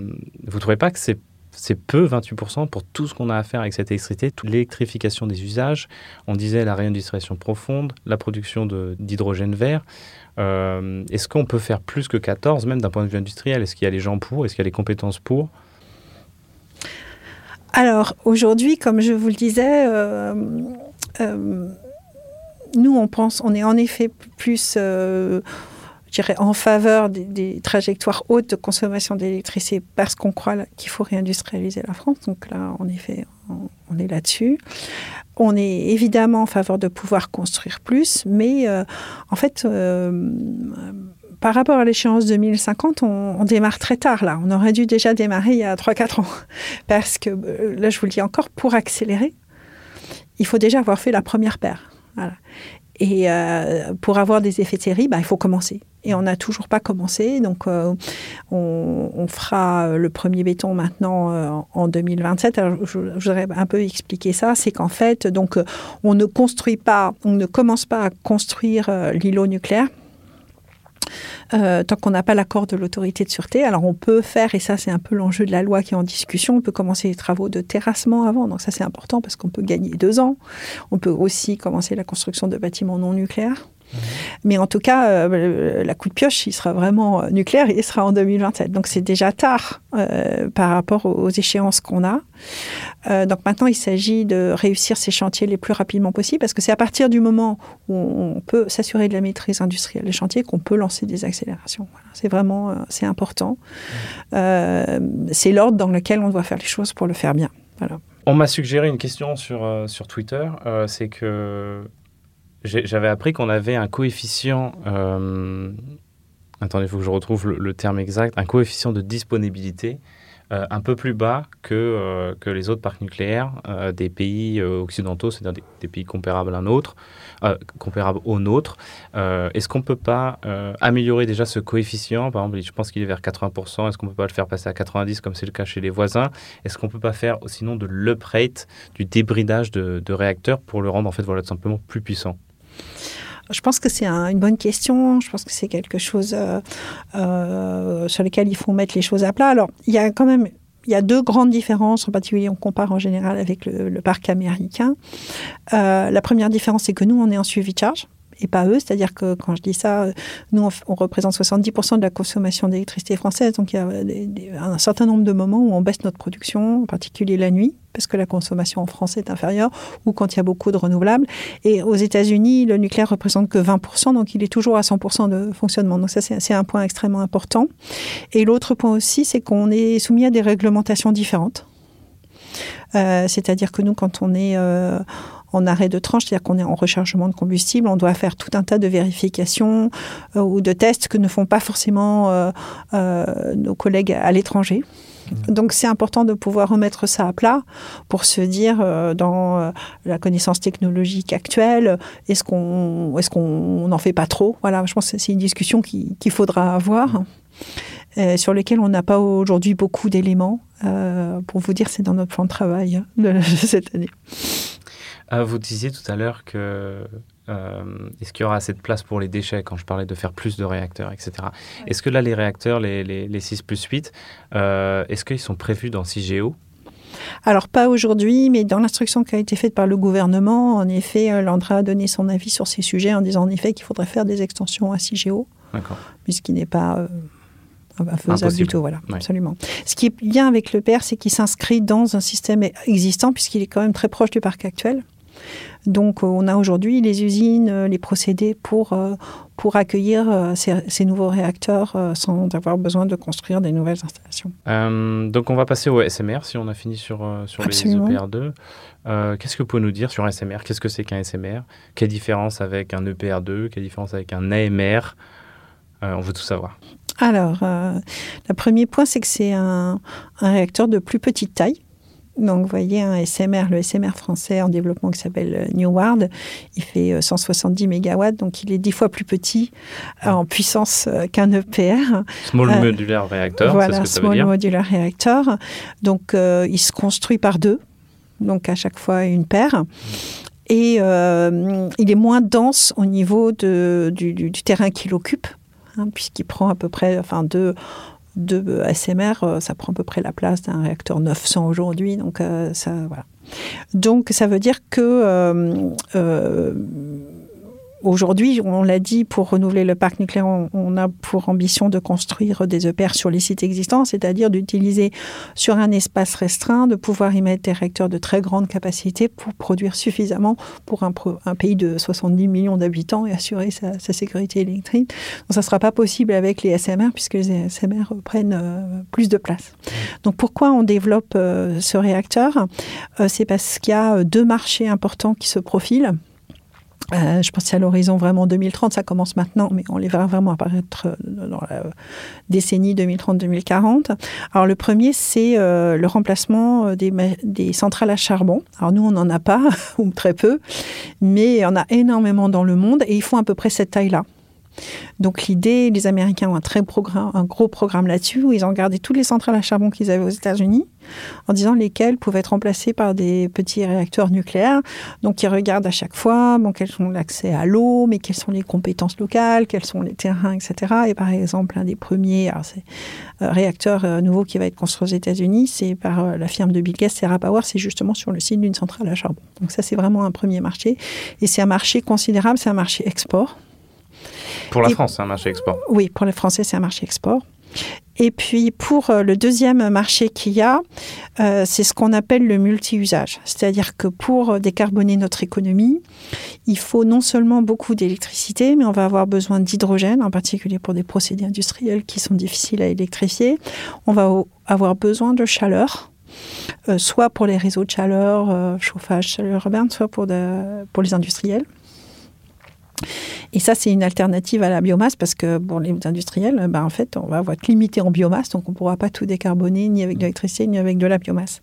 vous ne trouvez pas que c'est c'est peu, 28%, pour tout ce qu'on a à faire avec cette électricité, toute l'électrification des usages, on disait la réindustrialisation profonde, la production d'hydrogène vert. Euh, Est-ce qu'on peut faire plus que 14, même d'un point de vue industriel? Est-ce qu'il y a les gens pour? Est-ce qu'il y a les compétences pour? Alors aujourd'hui, comme je vous le disais, euh, euh, nous on pense, on est en effet plus, euh, je dirais, en faveur des, trajectoires hautes de consommation d'électricité parce qu'on croit qu'il faut réindustrialiser la France. Donc là, en effet, on, est là-dessus. On est évidemment en faveur de pouvoir construire plus, mais en fait. Euh, par rapport à l'échéance 2050, on, on démarre très tard là. On aurait dû déjà démarrer il y a 3-4 ans. Parce que, euh, là je vous le dis encore, pour accélérer, il faut déjà avoir fait la première paire. Voilà. Et euh, pour avoir des effets de série, bah, il faut commencer. Et on n'a toujours pas commencé. Donc euh, on, on fera le premier béton maintenant euh, en 2027. Alors, je, je voudrais un peu expliquer ça. C'est qu'en fait, donc, euh, on ne construit pas, on ne commence pas à construire euh, l'îlot nucléaire euh, tant qu'on n'a pas l'accord de l'autorité de sûreté. Alors on peut faire, et ça c'est un peu l'enjeu de la loi qui est en discussion, on peut commencer les travaux de terrassement avant, donc ça c'est important parce qu'on peut gagner deux ans. On peut aussi commencer la construction de bâtiments non nucléaires. Mais en tout cas, euh, la coup de pioche, il sera vraiment euh, nucléaire et il sera en 2027. Donc c'est déjà tard euh, par rapport aux, aux échéances qu'on a. Euh, donc maintenant, il s'agit de réussir ces chantiers les plus rapidement possible parce que c'est à partir du moment où on peut s'assurer de la maîtrise industrielle des chantiers qu'on peut lancer des accélérations. Voilà. C'est vraiment c'est important. Euh, c'est l'ordre dans lequel on doit faire les choses pour le faire bien. Voilà. On m'a suggéré une question sur, euh, sur Twitter, euh, c'est que j'avais appris qu'on avait un coefficient, euh, attendez, il faut que je retrouve le, terme exact, un coefficient de disponibilité euh, un peu plus bas que, euh, que les autres parcs nucléaires euh, des pays occidentaux, c'est-à-dire des, pays comparables à euh, comparables au nôtre. Euh, Est-ce qu'on ne peut pas améliorer déjà ce coefficient? Par exemple, je pense qu'il est vers 80%. Est-ce qu'on ne peut pas le faire passer à 90% comme c'est le cas chez les voisins? Est-ce qu'on ne peut pas faire sinon de l'uprate, du débridage de, de réacteurs pour le rendre en fait voilà, tout simplement plus puissant? Je pense que c'est un- une bonne question. Je pense que c'est quelque chose euh, euh, sur lequel il faut mettre les choses à plat. Alors, il y a quand même il y a deux grandes différences, en particulier on compare en général avec le, le parc américain. Euh, la première différence, c'est que nous, on est en suivi de charge et pas eux. C'est-à-dire que quand je dis ça, euh, nous, on, on représente 70% de la consommation d'électricité française. Donc, il y a des- un certain nombre de moments où on baisse notre production, en particulier la nuit, parce que la consommation en France est inférieure, ou quand il y a beaucoup de renouvelables. Et aux États-Unis, le nucléaire représente que 20%, donc il est toujours à 100% de fonctionnement. Donc ça, c'est un point extrêmement important. Et l'autre point aussi, c'est qu'on est soumis à des réglementations différentes. Euh, C'est-à-dire que nous, quand on est euh, en arrêt de tranche, c'est-à-dire qu'on est en rechargement de combustible, on doit faire tout un tas de vérifications euh, ou de tests que ne font pas forcément euh, euh, nos collègues à l'étranger. Donc c'est important de pouvoir remettre ça à plat pour se dire euh, dans euh, la connaissance technologique actuelle, est-ce qu'on est-ce qu'on n'en fait pas trop? Voilà, je pense que c'est une discussion qui- qu'il faudra avoir. euh, sur lesquels on n'a pas aujourd'hui beaucoup d'éléments. Pour vous dire, c'est dans notre plan de travail de, de cette année. Ah, Vous disiez tout à l'heure que euh, est-ce qu'il y aura assez de place pour les déchets quand je parlais de faire plus de réacteurs, etc. Est-ce que là, les réacteurs, les, les, les 6 plus 8, euh, est-ce qu'ils sont prévus dans CIGEO Alors, pas aujourd'hui, mais dans l'instruction qui a été faite par le gouvernement, en effet, euh, l'ANDRA a donné son avis sur ces sujets en disant en effet qu'il faudrait faire des extensions à CIGEO, D'accord. puisqu'il n'est pas euh, faisable du tout. Voilà, Ouais. absolument. Ce qui est bien avec le PR, c'est qu'il s'inscrit dans un système existant, puisqu'il est quand même très proche du parc actuel. Donc, euh, on a aujourd'hui les usines, euh, les procédés pour, euh, pour accueillir ces, ces nouveaux réacteurs sans avoir besoin de construire des nouvelles installations. Euh, donc on va passer au SMR si on a fini sur, sur les Absolument. EPR2. Euh, Qu'est-ce que vous pouvez nous dire sur un SMR Qu'est-ce que c'est qu'un SMR Quelle différence avec un EPR2 Quelle différence avec un AMR Euh, On veut tout savoir. Alors, le premier point, c'est que c'est un, un réacteur de plus petite taille. Donc, vous voyez, un SMR, le SMR français en développement qui s'appelle euh, Neward, il fait euh, 170 mégawatts, donc il est dix fois plus petit euh, en puissance euh, qu'un EPR. Small Euh, Modular Reactor, voilà, c'est ce que ça veut Small dire. Modular Reactor. Donc, euh, il se construit par deux, donc à chaque fois une paire. Et euh, il est moins dense au niveau de, du, du- du terrain qu'il occupe, hein, puisqu'il prend à peu près, enfin, deux, deux SMR, euh, ça prend à peu près la place d'un réacteur 900 aujourd'hui. Donc, euh, ça, voilà. Donc, ça veut dire que euh, Aujourd'hui, on l'a dit, pour renouveler le parc nucléaire, on, a pour ambition de construire des EPR sur les sites existants, c'est-à-dire d'utiliser sur un espace restreint, de pouvoir y mettre des réacteurs de très grande capacité pour produire suffisamment pour un, pays de 70 millions d'habitants et assurer sa, sécurité électrique. Donc, ça ne sera pas possible avec les SMR puisque les SMR prennent euh, plus de place. Donc, pourquoi on développe euh, ce réacteur? Euh, C'est parce qu'il y a deux marchés importants qui se profilent. Euh, je pense qu'à l'horizon vraiment 2030, ça commence maintenant, mais on les verra vraiment apparaître euh, dans la décennie 2030-2040. Alors le premier, c'est euh, le remplacement euh, des, des centrales à charbon. Alors nous, on n'en a pas, ou très peu, mais en a énormément dans le monde, et ils font à peu près cette taille-là. Donc l'idée, les Américains ont un très gros programme là-dessus, où ils ont gardé toutes les centrales à charbon qu'ils avaient aux États-Unis, en disant lesquelles pouvaient être remplacées par des petits réacteurs nucléaires. Donc ils regardent à chaque fois bon, quels sont l'accès à l'eau, mais quelles sont les compétences locales, quels sont les terrains, etc. Et par exemple, un des premiers euh, réacteurs euh, nouveaux qui va être construit aux États-Unis, c'est par euh, la firme de Bill Gates, Serra Power, c'est justement sur le site d'une centrale à charbon. Donc ça, c'est vraiment un premier marché. Et c'est un marché considérable, c'est un marché export. Pour la Et- France, c'est un marché export. Oui, pour les Français, c'est un marché export. Et puis pour euh, le deuxième marché qu'il y a, euh, c'est ce qu'on appelle le multi-usage. C'est-à-dire que pour euh, décarboner notre économie, il faut non seulement beaucoup d'électricité, mais on va avoir besoin d'hydrogène, en particulier pour des procédés industriels qui sont difficiles à électrifier. On va avoir besoin de chaleur. euh, soit pour les réseaux de chaleur, euh, chauffage, chaleur urbaine, soit pour, de- pour les industriels. Et ça, c'est une alternative à la biomasse parce que pour les industriels, ben, en fait, on va être limité en biomasse, donc on ne pourra pas tout décarboner ni avec de l'électricité ni avec de la biomasse.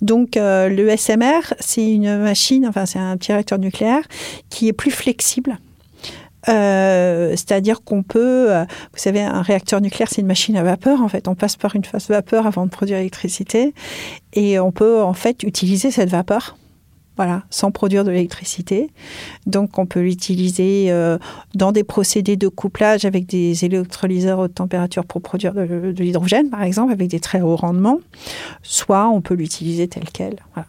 Donc euh, le SMR, c'est une machine, enfin c'est un petit réacteur nucléaire qui est plus flexible. Euh, C'est-à-dire qu'on peut, euh, vous savez, un réacteur nucléaire, c'est une machine à vapeur. En fait, on passe par une phase vapeur avant de produire l'électricité, et on peut en fait utiliser cette vapeur voilà, sans produire de l'électricité. Donc, on peut l'utiliser euh, dans des procédés de couplage avec des électrolyseurs haute température pour produire de, de l'hydrogène, par exemple, avec des très hauts rendements. Soit on peut l'utiliser tel quel. Voilà.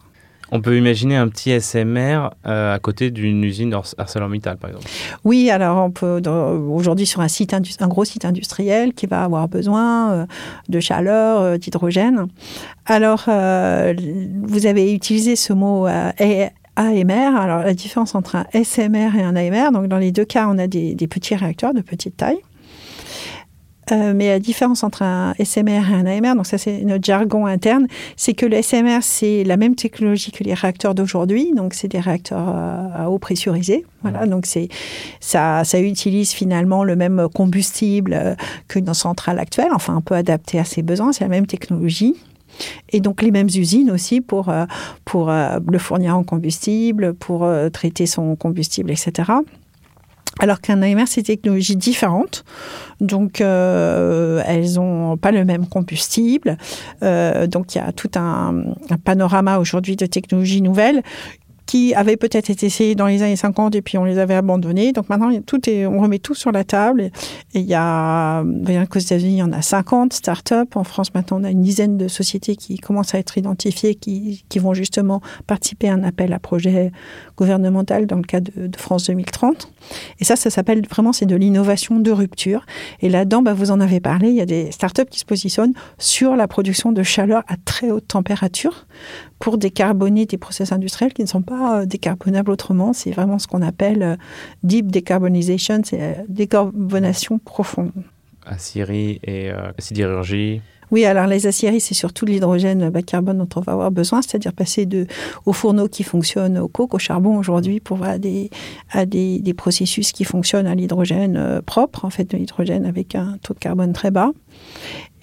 On peut imaginer un petit SMR euh, à côté d'une usine ArcelorMittal, par exemple. Oui, alors aujourd'hui sur un site, un gros site industriel qui va avoir besoin euh, de chaleur, euh, d'hydrogène. Alors, vous avez utilisé ce mot AMR. Alors, la différence entre un SMR et un AMR, donc dans les deux cas, on a des petits réacteurs de petite taille. Euh, mais la différence entre un SMR et un AMR, donc ça c'est notre jargon interne, c'est que le SMR c'est la même technologie que les réacteurs d'aujourd'hui, donc c'est des réacteurs euh, à eau pressurisée. Voilà, donc c'est ça, ça utilise finalement le même combustible euh, que nos centrales actuelles, enfin un peu adapté à ses besoins, c'est la même technologie. Et donc les mêmes usines aussi pour, pour le fournir en combustible, pour traiter son combustible, etc. Alors qu'un AMR, c'est des technologies différentes. Donc, euh, elles n'ont pas le même combustible. Euh, donc, il y a tout un panorama aujourd'hui de technologies nouvelles qui avaient peut-être été essayées dans les années 50 et puis on les avait abandonnées. Donc maintenant, tout est, on remet tout sur la table. Et, il y a, bien qu'aux États-Unis, il y en a 50 startups. En France, maintenant, on a une dizaine de sociétés qui commencent à être identifiées, qui, vont justement participer à un appel à projet gouvernemental dans le cadre de, de France 2030. Et ça, ça s'appelle vraiment, c'est de l'innovation de rupture. Et là-dedans, bah, vous en avez parlé, il y a des startups qui se positionnent sur la production de chaleur à très haute température pour décarboner des process industriels qui ne sont pas euh, décarbonables autrement. C'est vraiment ce qu'on appelle euh, deep decarbonization, c'est la décarbonation profonde. À Syrie et euh, sidérurgie. Oui, alors les aciéries, c'est surtout l'hydrogène bas carbone dont on va avoir besoin, c'est-à-dire passer de, au fourneau qui fonctionne au coke, au charbon aujourd'hui, pour à des, à des, processus qui fonctionnent à l'hydrogène euh, propre, en fait, de l'hydrogène avec un taux de carbone très bas.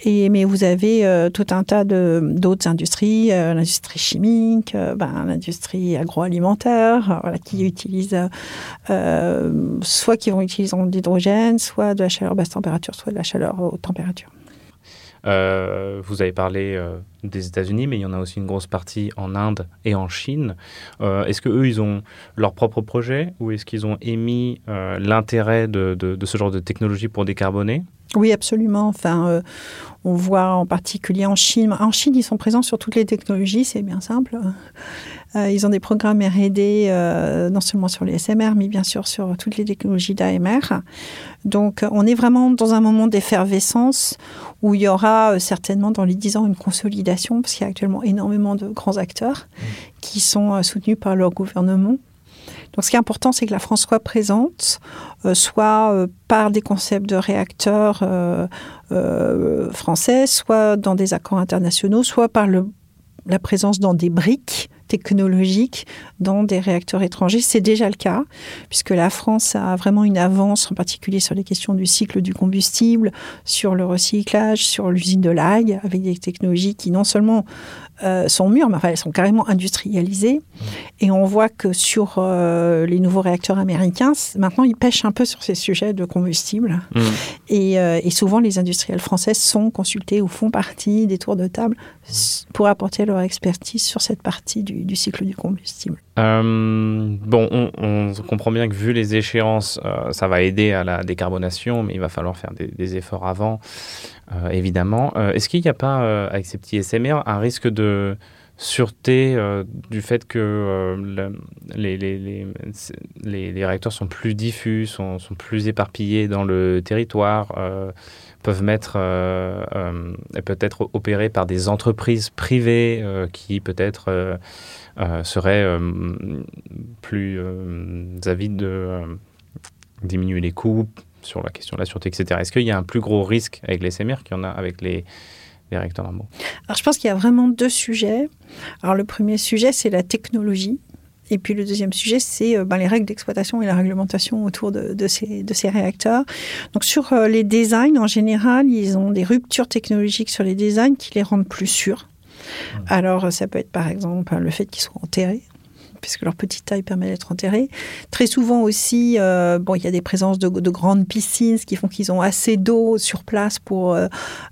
Mais vous avez euh, tout un tas de- d'autres industries, euh, l'industrie chimique, ben, l'industrie agroalimentaire, qui utilisent soit qui vont utiliser de l'hydrogène, soit de la chaleur basse température, soit de la chaleur haute température. Euh, vous avez parlé euh, des États-Unis, mais il y en a aussi une grosse partie en Inde et en Chine. Euh, est-ce que eux, ils ont leur propre projet ou est-ce qu'ils ont émis l'intérêt de, ce genre de technologie pour décarboner? Oui, absolument. Enfin, on voit en particulier en Chine. En Chine, ils sont présents sur toutes les technologies, c'est bien simple. Ils ont des programmes R&D, non seulement sur les SMR, mais bien sûr sur toutes les technologies d'AMR. Donc, on est vraiment dans un moment d'effervescence où il y aura euh, certainement dans les 10 ans une consolidation, parce qu'il y a actuellement énormément de grands acteurs qui sont euh, soutenus par leur gouvernement. Donc, ce qui est important, c'est que la France soit présente, euh, soit euh, par des concepts de réacteurs euh, français, soit dans des accords internationaux, soit par le, la présence dans des briques technologiques dans des réacteurs étrangers. C'est déjà le cas, puisque la France a vraiment une avance, en particulier sur les questions du cycle du combustible, sur le recyclage, sur l'usine de l'AIG, avec des technologies qui non seulement euh, sont mûres, mais enfin, elles sont carrément industrialisées. Et on voit que sur euh, les nouveaux réacteurs américains, maintenant, ils pêchent un peu sur ces sujets de combustible. Et, euh, et souvent, les industriels français sont consultés ou font partie des tours de table pour apporter leur expertise sur cette partie du, du cycle du combustible. Bon, on, on comprend bien que vu les échéances, ça va aider à la décarbonation, mais il va falloir faire des, des efforts avant, évidemment. Est-ce qu'il n'y a pas, avec ces petits SMR, un risque de sûreté euh, du fait que euh, le- les, réacteurs sont plus diffus, sont, plus éparpillés dans le territoire, euh, peuvent euh, euh, peut-être opérés par des entreprises privées euh, qui peut-être euh, euh, seraient euh, plus euh, avides de euh, diminuer les coûts sur la question de la sûreté, etc. Est-ce qu'il y a un plus gros risque avec les SMR qu'il y en a avec les, les réacteurs normaux Alors, je pense qu'il y a vraiment deux sujets. Alors, le premier sujet, c'est la technologie. Et puis le deuxième sujet, c'est euh, ben, les règles d'exploitation et la réglementation autour de, de ces, de ces réacteurs. Donc sur euh, les designs, en général, ils ont des ruptures technologiques sur les designs qui les rendent plus sûrs. Alors euh, ça peut être par exemple le fait qu'ils soient enterrés puisque leur petite taille permet d'être enterrés. Très souvent aussi, euh, bon, il y a des présences de, de grandes piscines, ce qui font qu'ils ont assez d'eau sur place pour euh,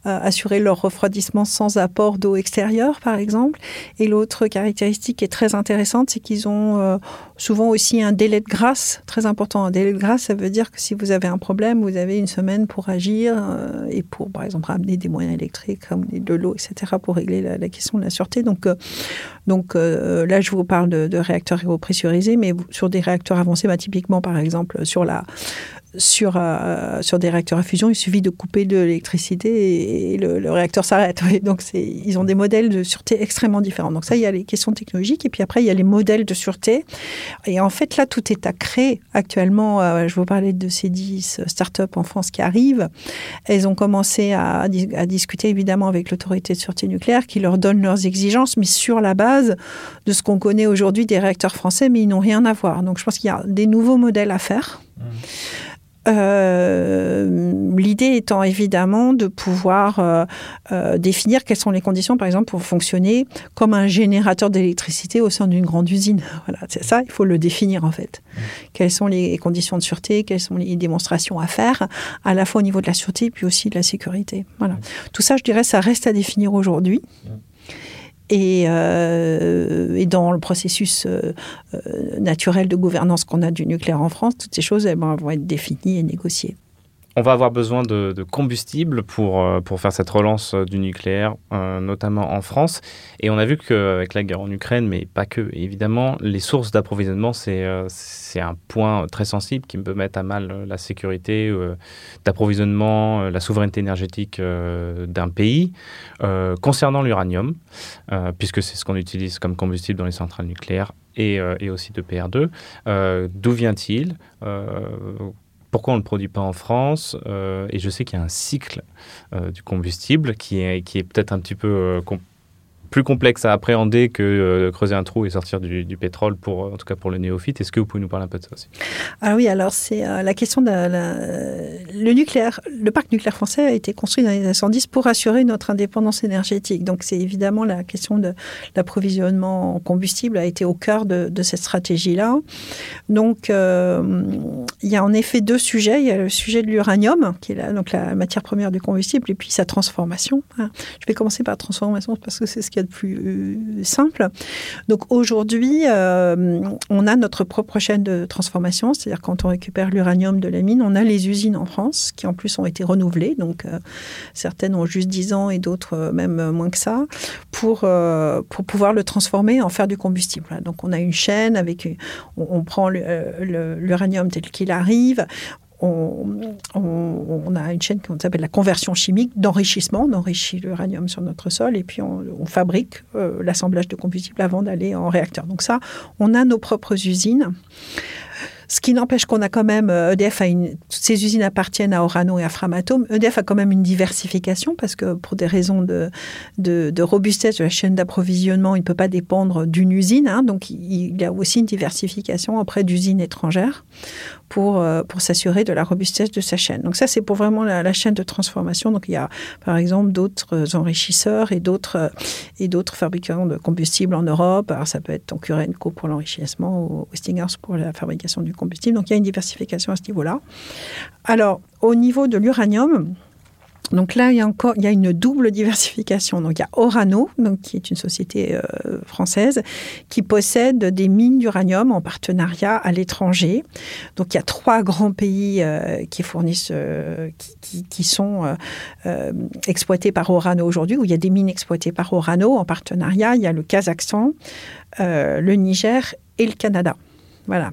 euh, assurer leur refroidissement sans apport d'eau extérieure, par exemple. Et l'autre caractéristique qui est très intéressante, c'est qu'ils ont souvent aussi un délai de grâce très important. Un délai de grâce, ça veut dire que si vous avez un problème, vous avez une semaine pour agir et pour, par exemple, ramener des moyens électriques, ramener de l'eau, etc., pour régler la, question de la sûreté. Donc, donc là, je vous parle de, de réacteurs mais sur des réacteurs avancés, bah, typiquement, par exemple, sur la sur, euh, sur des réacteurs à fusion, il suffit de couper de l'électricité et, le, réacteur s'arrête. Donc, ils ont des modèles de sûreté extrêmement différents. Donc, ça, il y a les questions technologiques. Et puis après, il y a les modèles de sûreté. Et en fait, là, tout est à créer. Actuellement, euh, je vous parlais de ces 10 startups en France qui arrivent. Elles ont commencé à, dis- à discuter, évidemment, avec l'autorité de sûreté nucléaire qui leur donne leurs exigences, mais sur la base de ce qu'on connaît aujourd'hui des réacteurs français, mais ils n'ont rien à voir. Donc, je pense qu'il y a des nouveaux modèles à faire. Euh, L'idée étant évidemment de pouvoir euh, euh, définir quelles sont les conditions, par exemple, pour fonctionner comme un générateur d'électricité au sein d'une grande usine. Voilà, c'est ça, il faut le définir en fait. Quelles sont les conditions de sûreté, quelles sont les démonstrations à faire, à la fois au niveau de la sûreté puis aussi de la sécurité. Voilà. Tout ça, je dirais, ça reste à définir aujourd'hui. Et, euh, et dans le processus euh, euh, naturel de gouvernance qu'on a du nucléaire en France, toutes ces choses elles, vont être définies et négociées. On va avoir besoin de, combustible pour, euh, pour faire cette relance du nucléaire, euh, notamment en France. Et on a vu qu'avec la guerre en Ukraine, mais pas que, évidemment, les sources d'approvisionnement, c'est euh, un point très sensible qui peut mettre à mal la sécurité d'approvisionnement, la souveraineté énergétique d'un pays. Concernant l'uranium, puisque c'est ce qu'on utilise comme combustible dans les centrales nucléaires et, et aussi de PR2, euh, d'où vient-il? Pourquoi on ne le produit pas en France euh, Et je sais qu'il y a un cycle euh, du combustible qui est, peut-être un petit peu euh, plus complexe à appréhender que euh, creuser un trou et sortir du, pétrole, pour, en tout cas pour le néophyte. Est-ce que vous pouvez nous parler un peu de ça aussi? Ah oui, alors c'est euh, la question de le nucléaire. Le parc nucléaire français a été construit dans les années 110 pour assurer notre indépendance énergétique. Donc c'est évidemment la question de l'approvisionnement en combustible a été au cœur de, cette stratégie-là. Donc euh, il y a en effet deux sujets. Il y a le sujet de l'uranium, qui est la, donc la matière première du combustible, et puis sa transformation. Hein. Je vais commencer par la transformation parce que c'est ce qui de plus simple. Donc aujourd'hui, euh, on a notre propre chaîne de transformation, c'est-à-dire quand on récupère l'uranium de la mine, on a les usines en France qui en plus ont été renouvelées, donc euh, certaines ont juste 10 ans et d'autres euh, même moins que ça, pour, pour pouvoir le transformer en faire du combustible. Donc on a une chaîne avec, on, on prend l'uranium tel qu'il arrive, on, on, on, a une chaîne qu'on appelle la conversion chimique d'enrichissement. On enrichit l'uranium sur notre sol et puis on, on fabrique euh, l'assemblage de combustible avant d'aller en réacteur. Donc ça, on a nos propres usines. Ce qui n'empêche qu'on a quand même, EDF a une, ces usines appartiennent à Orano et à Framatome. EDF a quand même une diversification parce que pour des raisons de, robustesse de la chaîne d'approvisionnement, il ne peut pas dépendre d'une usine. Hein, donc il y a aussi une diversification auprès d'usines étrangères pour, euh, pour s'assurer de la robustesse de sa chaîne. Donc ça, c'est pour vraiment la, chaîne de transformation. Donc il y a par exemple d'autres enrichisseurs et d'autres et d'autres fabricants de combustibles en Europe. Alors ça peut être Urenco pour l'enrichissement ou Westinghouse pour la fabrication du Donc il y a une diversification à ce niveau-là. Alors au niveau de l'uranium, donc là, il y a encore, il y a une double diversification. Donc il y a Orano, donc qui est une société euh, française qui possède des mines d'uranium en partenariat à l'étranger. Donc il y a trois grands pays euh, qui fournissent, euh, qui, sont exploités par Orano aujourd'hui, où il y a des mines exploitées par Orano en partenariat. Il y a le Kazakhstan, le Niger et le Canada. Voilà.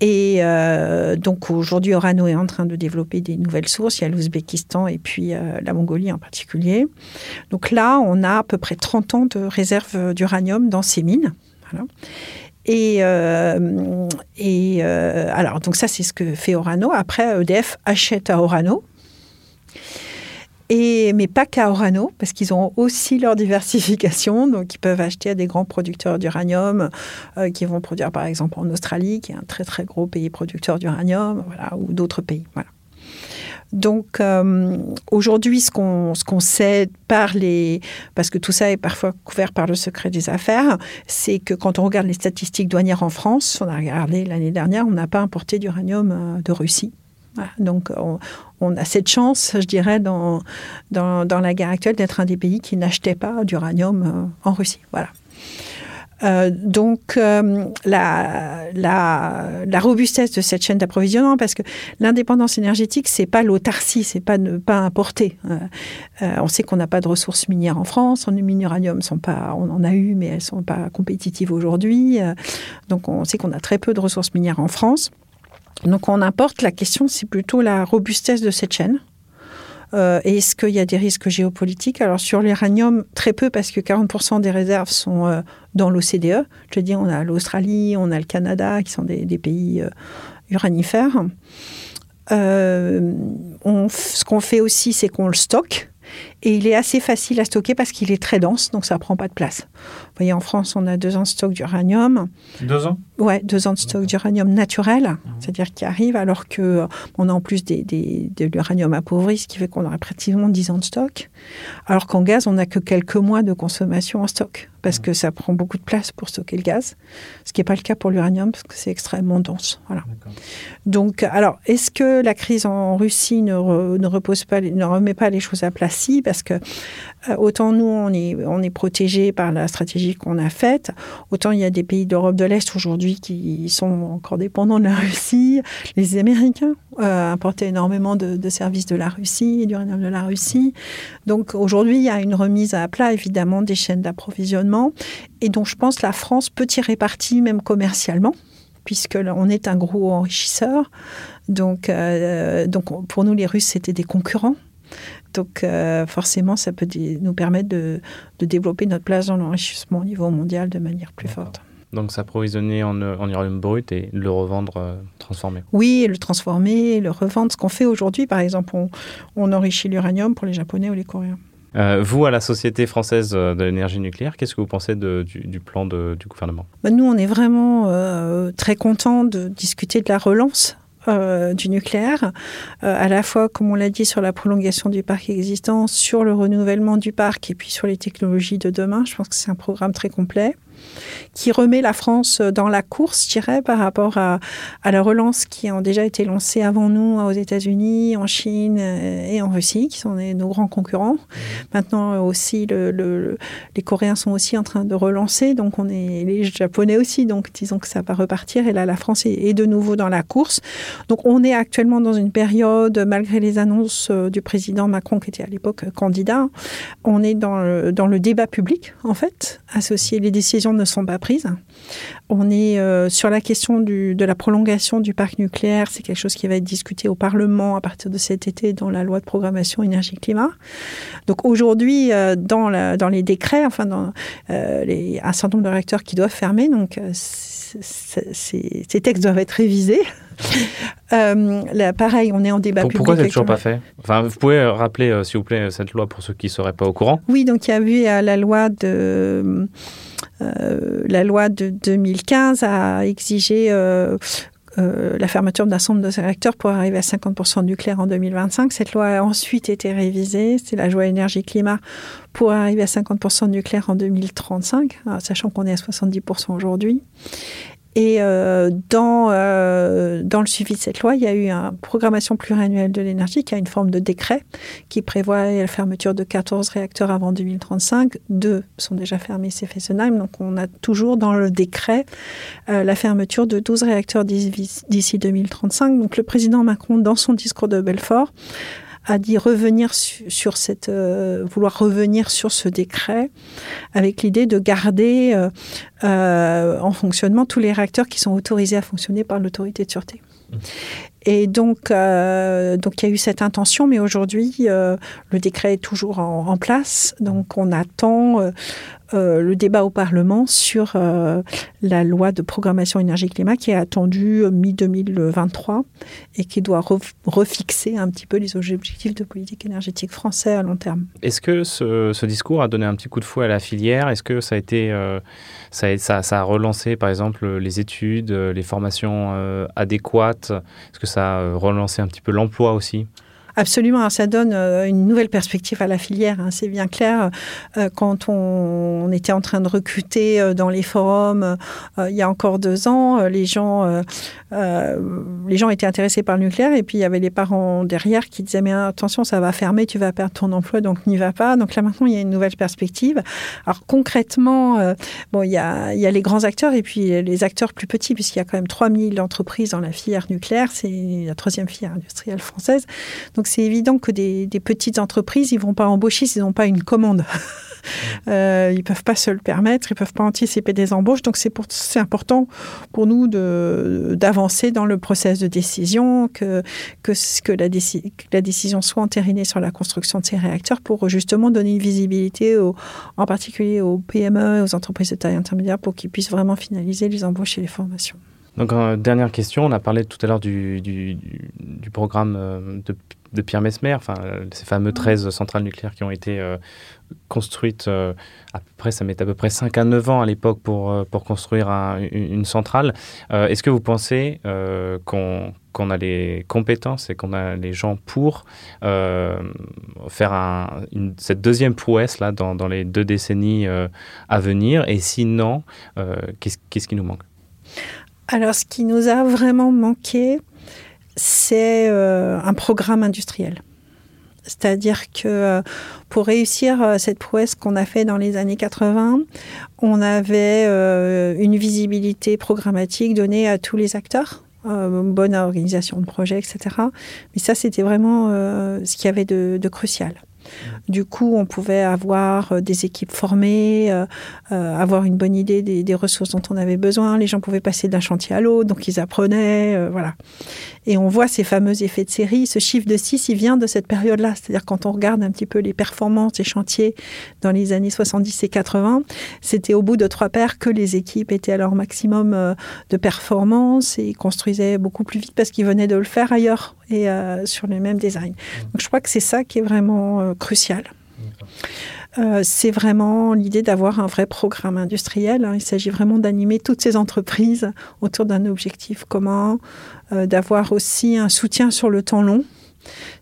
Et euh, donc aujourd'hui, Orano est en train de développer des nouvelles sources. Il y a l'Ouzbékistan et puis euh, la Mongolie en particulier. Donc là, on a à peu près 30 ans de réserve d'uranium dans ces mines. Et, euh, et alors, donc ça, c'est ce que fait Orano. Après, EDF achète à Orano. Mais pas qu'à Orano, parce qu'ils ont aussi leur diversification. Donc, ils peuvent acheter à des grands producteurs d'uranium euh, qui vont produire, par exemple, en Australie, qui est un très, très gros pays producteur d'uranium, voilà, ou d'autres pays. Donc euh, aujourd'hui, ce qu'on sait parce que tout ça est parfois couvert par le secret des affaires, c'est que quand on regarde les statistiques douanières en France, on a regardé l'année dernière, on n'a pas importé d'uranium de Russie. Donc on, on, a cette chance, je dirais, dans, dans, la guerre actuelle, d'être un des pays qui n'achetait pas d'uranium euh, en Russie. Voilà. Euh, donc euh, la, la, robustesse de cette chaîne d'approvisionnement, parce que l'indépendance énergétique, c'est pas l'autarcie, c'est pas ne pas importer. Euh, on sait qu'on n'a pas de ressources minières en France, les mines uranium sont pas, on en a eu, mais elles sont pas compétitives aujourd'hui. donc on sait qu'on a très peu de ressources minières en France. Donc on importe, la question c'est plutôt la robustesse de cette chaîne. Euh, Est-ce qu'il y a des risques géopolitiques? Alors sur l'uranium, très peu parce que 40% des réserves sont euh, dans l'OCDE. Je dire, on a l'Australie, on a le Canada qui sont des, pays euh, uranifères. Ce qu'on fait aussi, c'est qu'on le stocke. Et il est assez facile à stocker parce qu'il est très dense, donc ça ne prend pas de place. Vous voyez, en France, on a deux ans de stock d'uranium. Deux ans? Ouais, deux ans de stock d'uranium naturel, mmh. c'est-à-dire qui arrive, alors que on a en plus des, des, de l'uranium appauvri, ce qui fait qu'on aurait pratiquement dix ans de stock. Alors qu'en gaz, on n'a que quelques mois de consommation en stock, parce mmh. que ça prend beaucoup de place pour stocker le gaz, ce qui n'est pas le cas pour l'uranium, parce que c'est extrêmement dense. Voilà. Donc, alors, est-ce que la crise en Russie ne, re, ne repose pas, ne remet pas les choses à plat Si, parce que euh, autant nous, on est, on protégés par la stratégie qu'on a faite, autant il y a des pays d'Europe de l'Est aujourd'hui qui sont encore dépendants de la Russie. Les Américains euh, importaient énormément de, services de la Russie, d'uranium de la Russie. Donc aujourd'hui, il y a une remise à plat, évidemment, des chaînes d'approvisionnement et dont je pense la France peut tirer parti, même commercialement puisque on est un gros enrichisseur. Donc, euh, donc pour nous, les Russes, c'était des concurrents. Donc euh, forcément, ça peut nous permettre de, de, développer notre place dans l'enrichissement au niveau mondial de manière plus forte. Donc s'approvisionner en, en, uranium brut et le revendre transformé. Oui, le transformer, le revendre. Ce qu'on fait aujourd'hui, par exemple, on, on enrichit l'uranium pour les Japonais ou les Coréens. Euh, vous, à la Société française de l'énergie nucléaire, qu'est-ce que vous pensez de, du, du, plan de, du gouvernement? Bah Nous, on est vraiment euh, très contents de discuter de la relance euh, du nucléaire, euh, à la fois, comme on l'a dit, sur la prolongation du parc existant, sur le renouvellement du parc et puis sur les technologies de demain. Je pense que c'est un programme très complet qui remet la France dans la course, je dirais, par rapport à, à la relance qui ont déjà été lancée avant nous aux États-Unis, en Chine euh, et en Russie, qui sont nos grands concurrents. Mmh. Maintenant aussi, le, le, les Coréens sont aussi en train de relancer, donc on est les Japonais aussi, donc disons que ça va repartir. Et là, la France est, est de nouveau dans la course. Donc on est actuellement dans une période, malgré les annonces euh, du président Macron, qui était à l'époque candidat, on est dans le, dans le débat public, en fait, associé les décisions ne sont pas prises. On est euh, sur la question du, de la prolongation du parc nucléaire. C'est quelque chose qui va être discuté au Parlement à partir de cet été dans la loi de programmation énergie-climat. Donc aujourd'hui, euh, dans, la, dans les décrets, enfin dans euh, les, un certain nombre de réacteurs qui doivent fermer, donc ces, textes doivent être révisés. Euh, là, pareil, on est en débat Pour, public. Pourquoi c'est toujours pas fait? Enfin, Vous pouvez rappeler, euh, s'il vous plaît, cette loi pour ceux qui ne seraient pas au courant Oui, donc il y a eu la loi de la loi de 2015 a exigé euh, euh, la fermeture d'un nombre de réacteurs pour arriver à 50% de nucléaire en 2025. Cette loi a ensuite été révisée, c'est la loi énergie-climat, pour arriver à 50% de nucléaire en 2035, sachant qu'on est à 70% aujourd'hui. Et euh, dans, euh, dans le suivi de cette loi, il y a eu une programmation pluriannuelle de l'énergie qui a une forme de décret qui prévoit la fermeture de 14 réacteurs avant 2035. Deux sont déjà fermés, c'est Fessenheim. Donc on a toujours dans le décret euh, la fermeture de 12 réacteurs d'ici 2035. Donc le président Macron, dans son discours de Belfort, a dit revenir su, sur cette, euh, vouloir revenir sur ce décret avec l'idée de garder euh, euh, en fonctionnement tous les réacteurs qui sont autorisés à fonctionner par l'autorité de sûreté. Et donc, euh, donc il y a eu cette intention, mais aujourd'hui, euh, le décret est toujours en, en, place. Donc, on attend euh, le débat au Parlement sur euh, la loi de programmation énergie-climat qui est attendue mi-2023 et qui doit re refixer un petit peu les objectifs de politique énergétique français à long terme. Est-ce que ce, discours a donné un petit coup de fouet à la filière? Est-ce que ça a été euh, ça a, relancé, par exemple, les études, les formations euh, adéquates? Est-ce que ça a relancé un petit peu l'emploi aussi? Absolument, ça donne une nouvelle perspective à la filière. Hein. C'est bien clair. Quand on était en train de recruter dans les forums il y a encore deux ans, les gens, les gens étaient intéressés par le nucléaire et puis il y avait les parents derrière qui disaient mais attention, ça va fermer, tu vas perdre ton emploi, donc n'y va pas. Donc là maintenant, il y a une nouvelle perspective. Alors concrètement, bon, il y a, il y a les grands acteurs et puis les acteurs plus petits puisqu'il y a quand même 3000 entreprises dans la filière nucléaire. C'est la troisième filière industrielle française. C'est évident que des, petites entreprises, ils vont pas embaucher s'ils n'ont pas une commande. euh, ils peuvent pas se le permettre, ils peuvent pas anticiper des embauches. Donc c'est important pour nous d'avancer dans le process de décision, que que, la, décision soit entérinée sur la construction de ces réacteurs pour justement donner une visibilité, en particulier aux PME, aux entreprises de taille intermédiaire, pour qu'ils puissent vraiment finaliser les embauches et les formations. Donc, dernière question, on a parlé tout à l'heure du, programme euh, de, de, Pierre Mesmer, enfin, ces fameux 13 centrales nucléaires qui ont été euh, construites, euh, à peu près, ça met à peu près 5 à 9 ans à l'époque pour, euh, pour construire un, une, centrale. Est-ce que vous pensez qu'on qu a les compétences et qu'on a les gens pour faire cette deuxième prouesse là, dans, dans les deux décennies à venir? Et sinon, qu'est-ce qu qui nous manque? Alors, ce qui nous a vraiment manqué, c'est euh, un programme industriel. C'est-à-dire que euh, pour réussir euh, cette prouesse qu'on a fait dans les années 80, on avait une visibilité programmatique donnée à tous les acteurs, bonne organisation de projet, etc. Mais ça, c'était vraiment ce qu'il y avait de crucial. Du coup, on pouvait avoir euh, des équipes formées, euh, euh, avoir une bonne idée des, des ressources dont on avait besoin. Les gens pouvaient passer d'un chantier à l'autre, donc ils apprenaient, euh, voilà. Et on voit ces fameux effets de série. Ce chiffre de 6, il vient de cette période-là. C'est-à-dire quand on regarde un petit peu les performances des chantiers dans les années 70 et 80, c'était au bout de trois paires que les équipes étaient à leur maximum de performance et construisaient beaucoup plus vite parce qu'ils venaient de le faire ailleurs et euh, sur le même design. Donc je crois que c'est ça qui est vraiment euh, crucial. Euh, c'est vraiment l'idée d'avoir un vrai programme industriel. hein. Il s'agit vraiment d'animer toutes ces entreprises autour d'un objectif commun, euh, d'avoir aussi un soutien sur le temps long.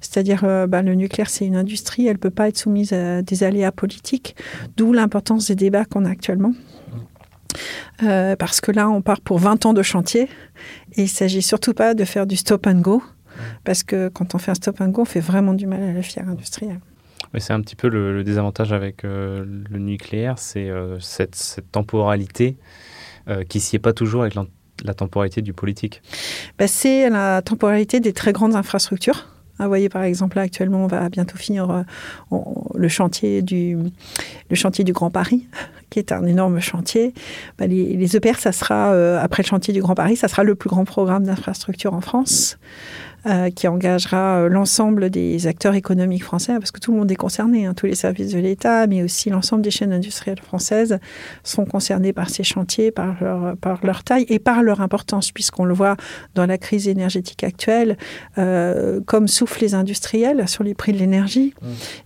C'est-à-dire, euh, bah, le nucléaire, c'est une industrie, elle ne peut pas être soumise à des aléas politiques, d'où l'importance des débats qu'on a actuellement. Euh, parce que là, on part pour 20 ans de chantier, et il ne s'agit surtout pas de faire du stop and go, parce que quand on fait un stop and go, on fait vraiment du mal à la filière industrielle. Mais c'est un petit peu le, désavantage avec euh, le nucléaire, c'est euh, cette, temporalité euh, qui s'y est pas toujours avec la temporalité du politique. Bah, c'est la temporalité des très grandes infrastructures. Ah, vous voyez, par exemple, actuellement, on va bientôt finir le, chantier du, Grand Paris, qui est un énorme chantier. Bah, les, les EPR, ça sera, après le chantier du Grand Paris, ça sera le plus grand programme d'infrastructure en France. Euh, qui engagera euh, l'ensemble des acteurs économiques français, parce que tout le monde est concerné, hein, tous les services de l'État, mais aussi l'ensemble des chaînes industrielles françaises sont concernés par ces chantiers, par leur, par leur taille et par leur importance, puisqu'on le voit dans la crise énergétique actuelle, euh, comme soufflent les industriels sur les prix de l'énergie.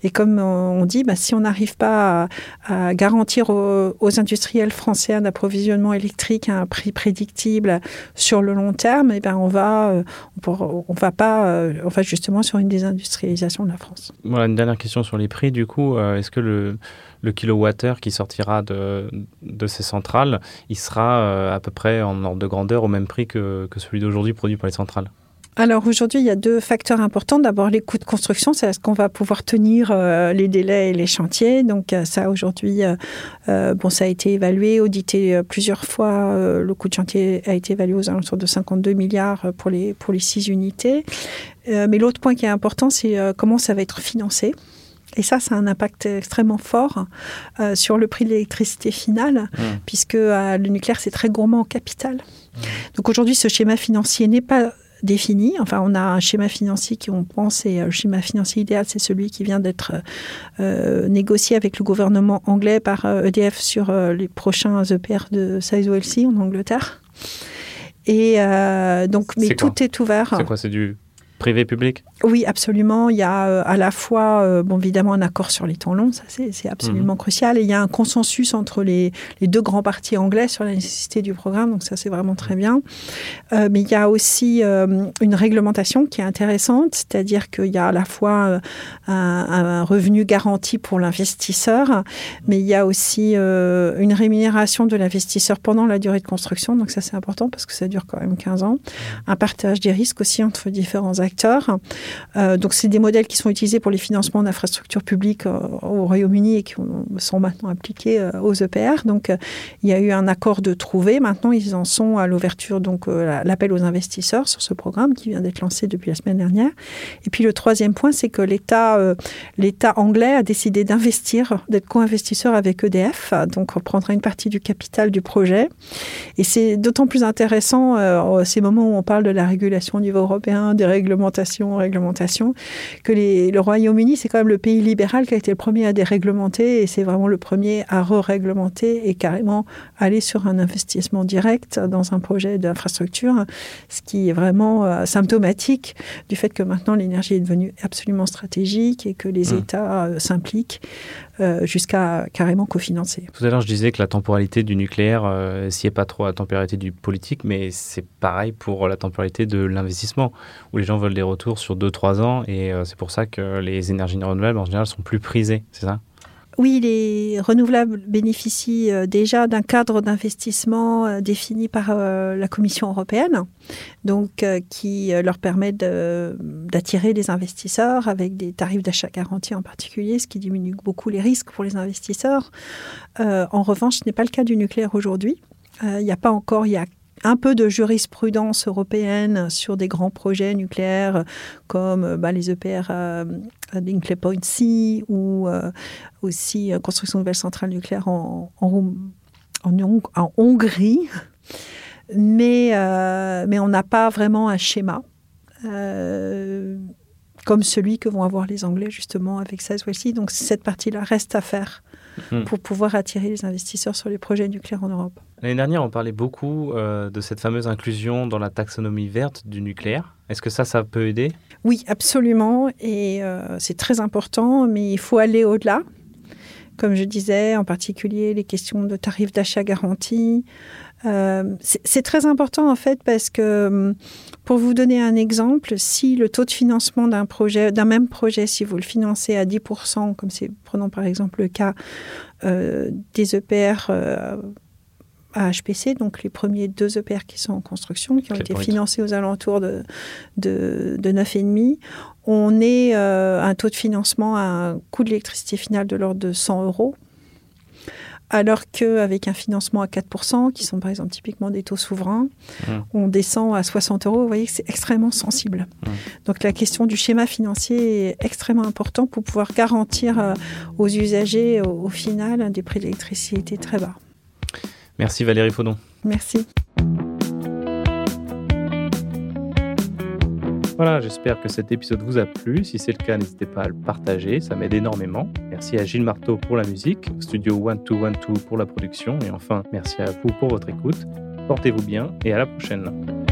Et comme on dit, bah, si on n'arrive pas à, à garantir aux, aux industriels français un approvisionnement électrique à un prix prédictible sur le long terme, eh ben on va, on, pourra- on va pas, euh, on va justement sur une désindustrialisation de la France. Voilà, une dernière question sur les prix, du coup. Euh, Est-ce que le, le kilowattheure qui sortira de, de ces centrales, il sera euh, à peu près en ordre de grandeur au même prix que, que celui d'aujourd'hui produit par les centrales? Alors aujourd'hui, il y a deux facteurs importants. D'abord, les coûts de construction, c'est est-ce qu'on va pouvoir tenir euh, les délais et les chantiers. Donc euh, ça, aujourd'hui, euh, bon, ça a été évalué, audité plusieurs fois. Le coût de chantier a été évalué aux alentours de 52 milliards pour les, pour les six unités. Mais l'autre point qui est important, c'est comment ça va être financé. Et ça, ça a un impact extrêmement fort euh, sur le prix de l'électricité finale, puisque euh, le nucléaire, c'est très gourmand en capital. Donc aujourd'hui, ce schéma financier n'est pas défini. Enfin, on a un schéma financier qui, on pense, est euh, le schéma financier idéal, c'est celui qui vient d'être euh, négocié avec le gouvernement anglais par euh, EDF sur euh, les prochains EPR de Sizewell en Angleterre. Et euh, donc, mais tout est ouvert. C'est quoi? C'est du privé-public Oui, absolument. Il y a euh, à la fois, euh, bon, évidemment, un accord sur les temps longs, ça c'est absolument crucial. Et il y a un consensus entre les, les deux grands partis anglais sur la nécessité du programme, donc ça c'est vraiment très bien. Euh, mais il y a aussi euh, une réglementation qui est intéressante, c'est-à-dire qu'il y a à la fois un, un revenu garanti pour l'investisseur, mais il y a aussi euh, une rémunération de l'investisseur pendant la durée de construction, donc ça c'est important parce que ça dure quand même 15 ans. Un partage des risques aussi entre différents acteurs. Euh, donc, c'est des modèles qui sont utilisés pour les financements d'infrastructures publiques euh, au Royaume-Uni et qui ont- sont maintenant appliqués euh, aux EPR. Donc, il y a eu un accord de trouver. Maintenant, ils en sont à l'ouverture, donc la- l'appel aux investisseurs sur ce programme qui vient d'être lancé depuis la semaine dernière. Et puis, le troisième point, c'est que l'État l'État anglais a décidé d'investir, d'être co-investisseur avec EDF, donc on prendra une partie du capital du projet. Et c'est d'autant plus intéressant ces moments où on parle de la régulation au niveau européen, des réglementations, réglementations, que les- le Royaume-Uni, c'est quand même le pays libéral qui a été le premier à déréglementer et c'est vraiment le premier à re-réglementer et carrément aller sur un investissement direct dans un projet d'infrastructure, ce qui est vraiment euh, symptomatique du fait que maintenant l'énergie est devenue absolument stratégique et que les Mmh. États euh, s'impliquent jusqu'à carrément cofinancer. Tout à l'heure, je disais que la temporalité du nucléaire, euh, s'y est pas trop la temporalité du politique, mais c'est pareil pour la temporalité de l'investissement, où les gens veulent des retours sur 2-3 ans, et euh, c'est pour ça que les énergies renouvelables, en général, sont plus prisées, c'est ça? Oui, les renouvelables bénéficient euh, déjà d'un cadre d'investissement euh, défini par euh, la Commission européenne, donc qui leur permet d'attirer des investisseurs avec des tarifs d'achat garantis en particulier, ce qui diminue beaucoup les risques pour les investisseurs. En revanche, ce n'est pas le cas du nucléaire aujourd'hui. Il n'y a pas encore, il y a un peu de jurisprudence européenne sur des grands projets nucléaires comme bah, les EPR d'Inkley Point C ou aussi construction de nouvelles centrales nucléaires en, en, en Hongrie. Mais, mais on n'a pas vraiment un schéma comme celui que vont avoir les Anglais justement avec Sizewell Donc cette partie-là reste à faire hmm. pour pouvoir attirer les investisseurs sur les projets nucléaires en Europe. L'année dernière, on parlait beaucoup euh, de cette fameuse inclusion dans la taxonomie verte du nucléaire. Est-ce que ça, ça peut aider? Oui, absolument. Et euh, c'est très important, mais il faut aller au-delà. Comme je disais, en particulier les questions de tarifs d'achat garantis, euh, c'est très important en fait parce que, hum, pour vous donner un exemple, si le taux de financement d'un projet, d'un même projet, si vous le financez à 10%, comme c'est, prenons par exemple le cas euh, des EPR à HPC, donc les premiers deux EPR qui sont en construction, qui ont été financés aux alentours de, de, de 9,5, on est un taux de financement à un coût de l'électricité finale de l'ordre de 100 euros alors qu'avec un financement à 4%, qui sont par exemple typiquement des taux souverains, mmh. on descend à 60 euros. Vous voyez que c'est extrêmement sensible. Mmh. Donc la question du schéma financier est extrêmement importante pour pouvoir garantir euh, aux usagers, au, final, des prix d'électricité très bas. Merci Valérie Faudon. Merci. Voilà, j'espère que cet épisode vous a plu. Si c'est le cas, n'hésitez pas à le partager, ça m'aide énormément. Merci à Gilles Marteau pour la musique, Studio 1212 pour la production, et enfin, merci à vous pour votre écoute. Portez-vous bien et à la prochaine.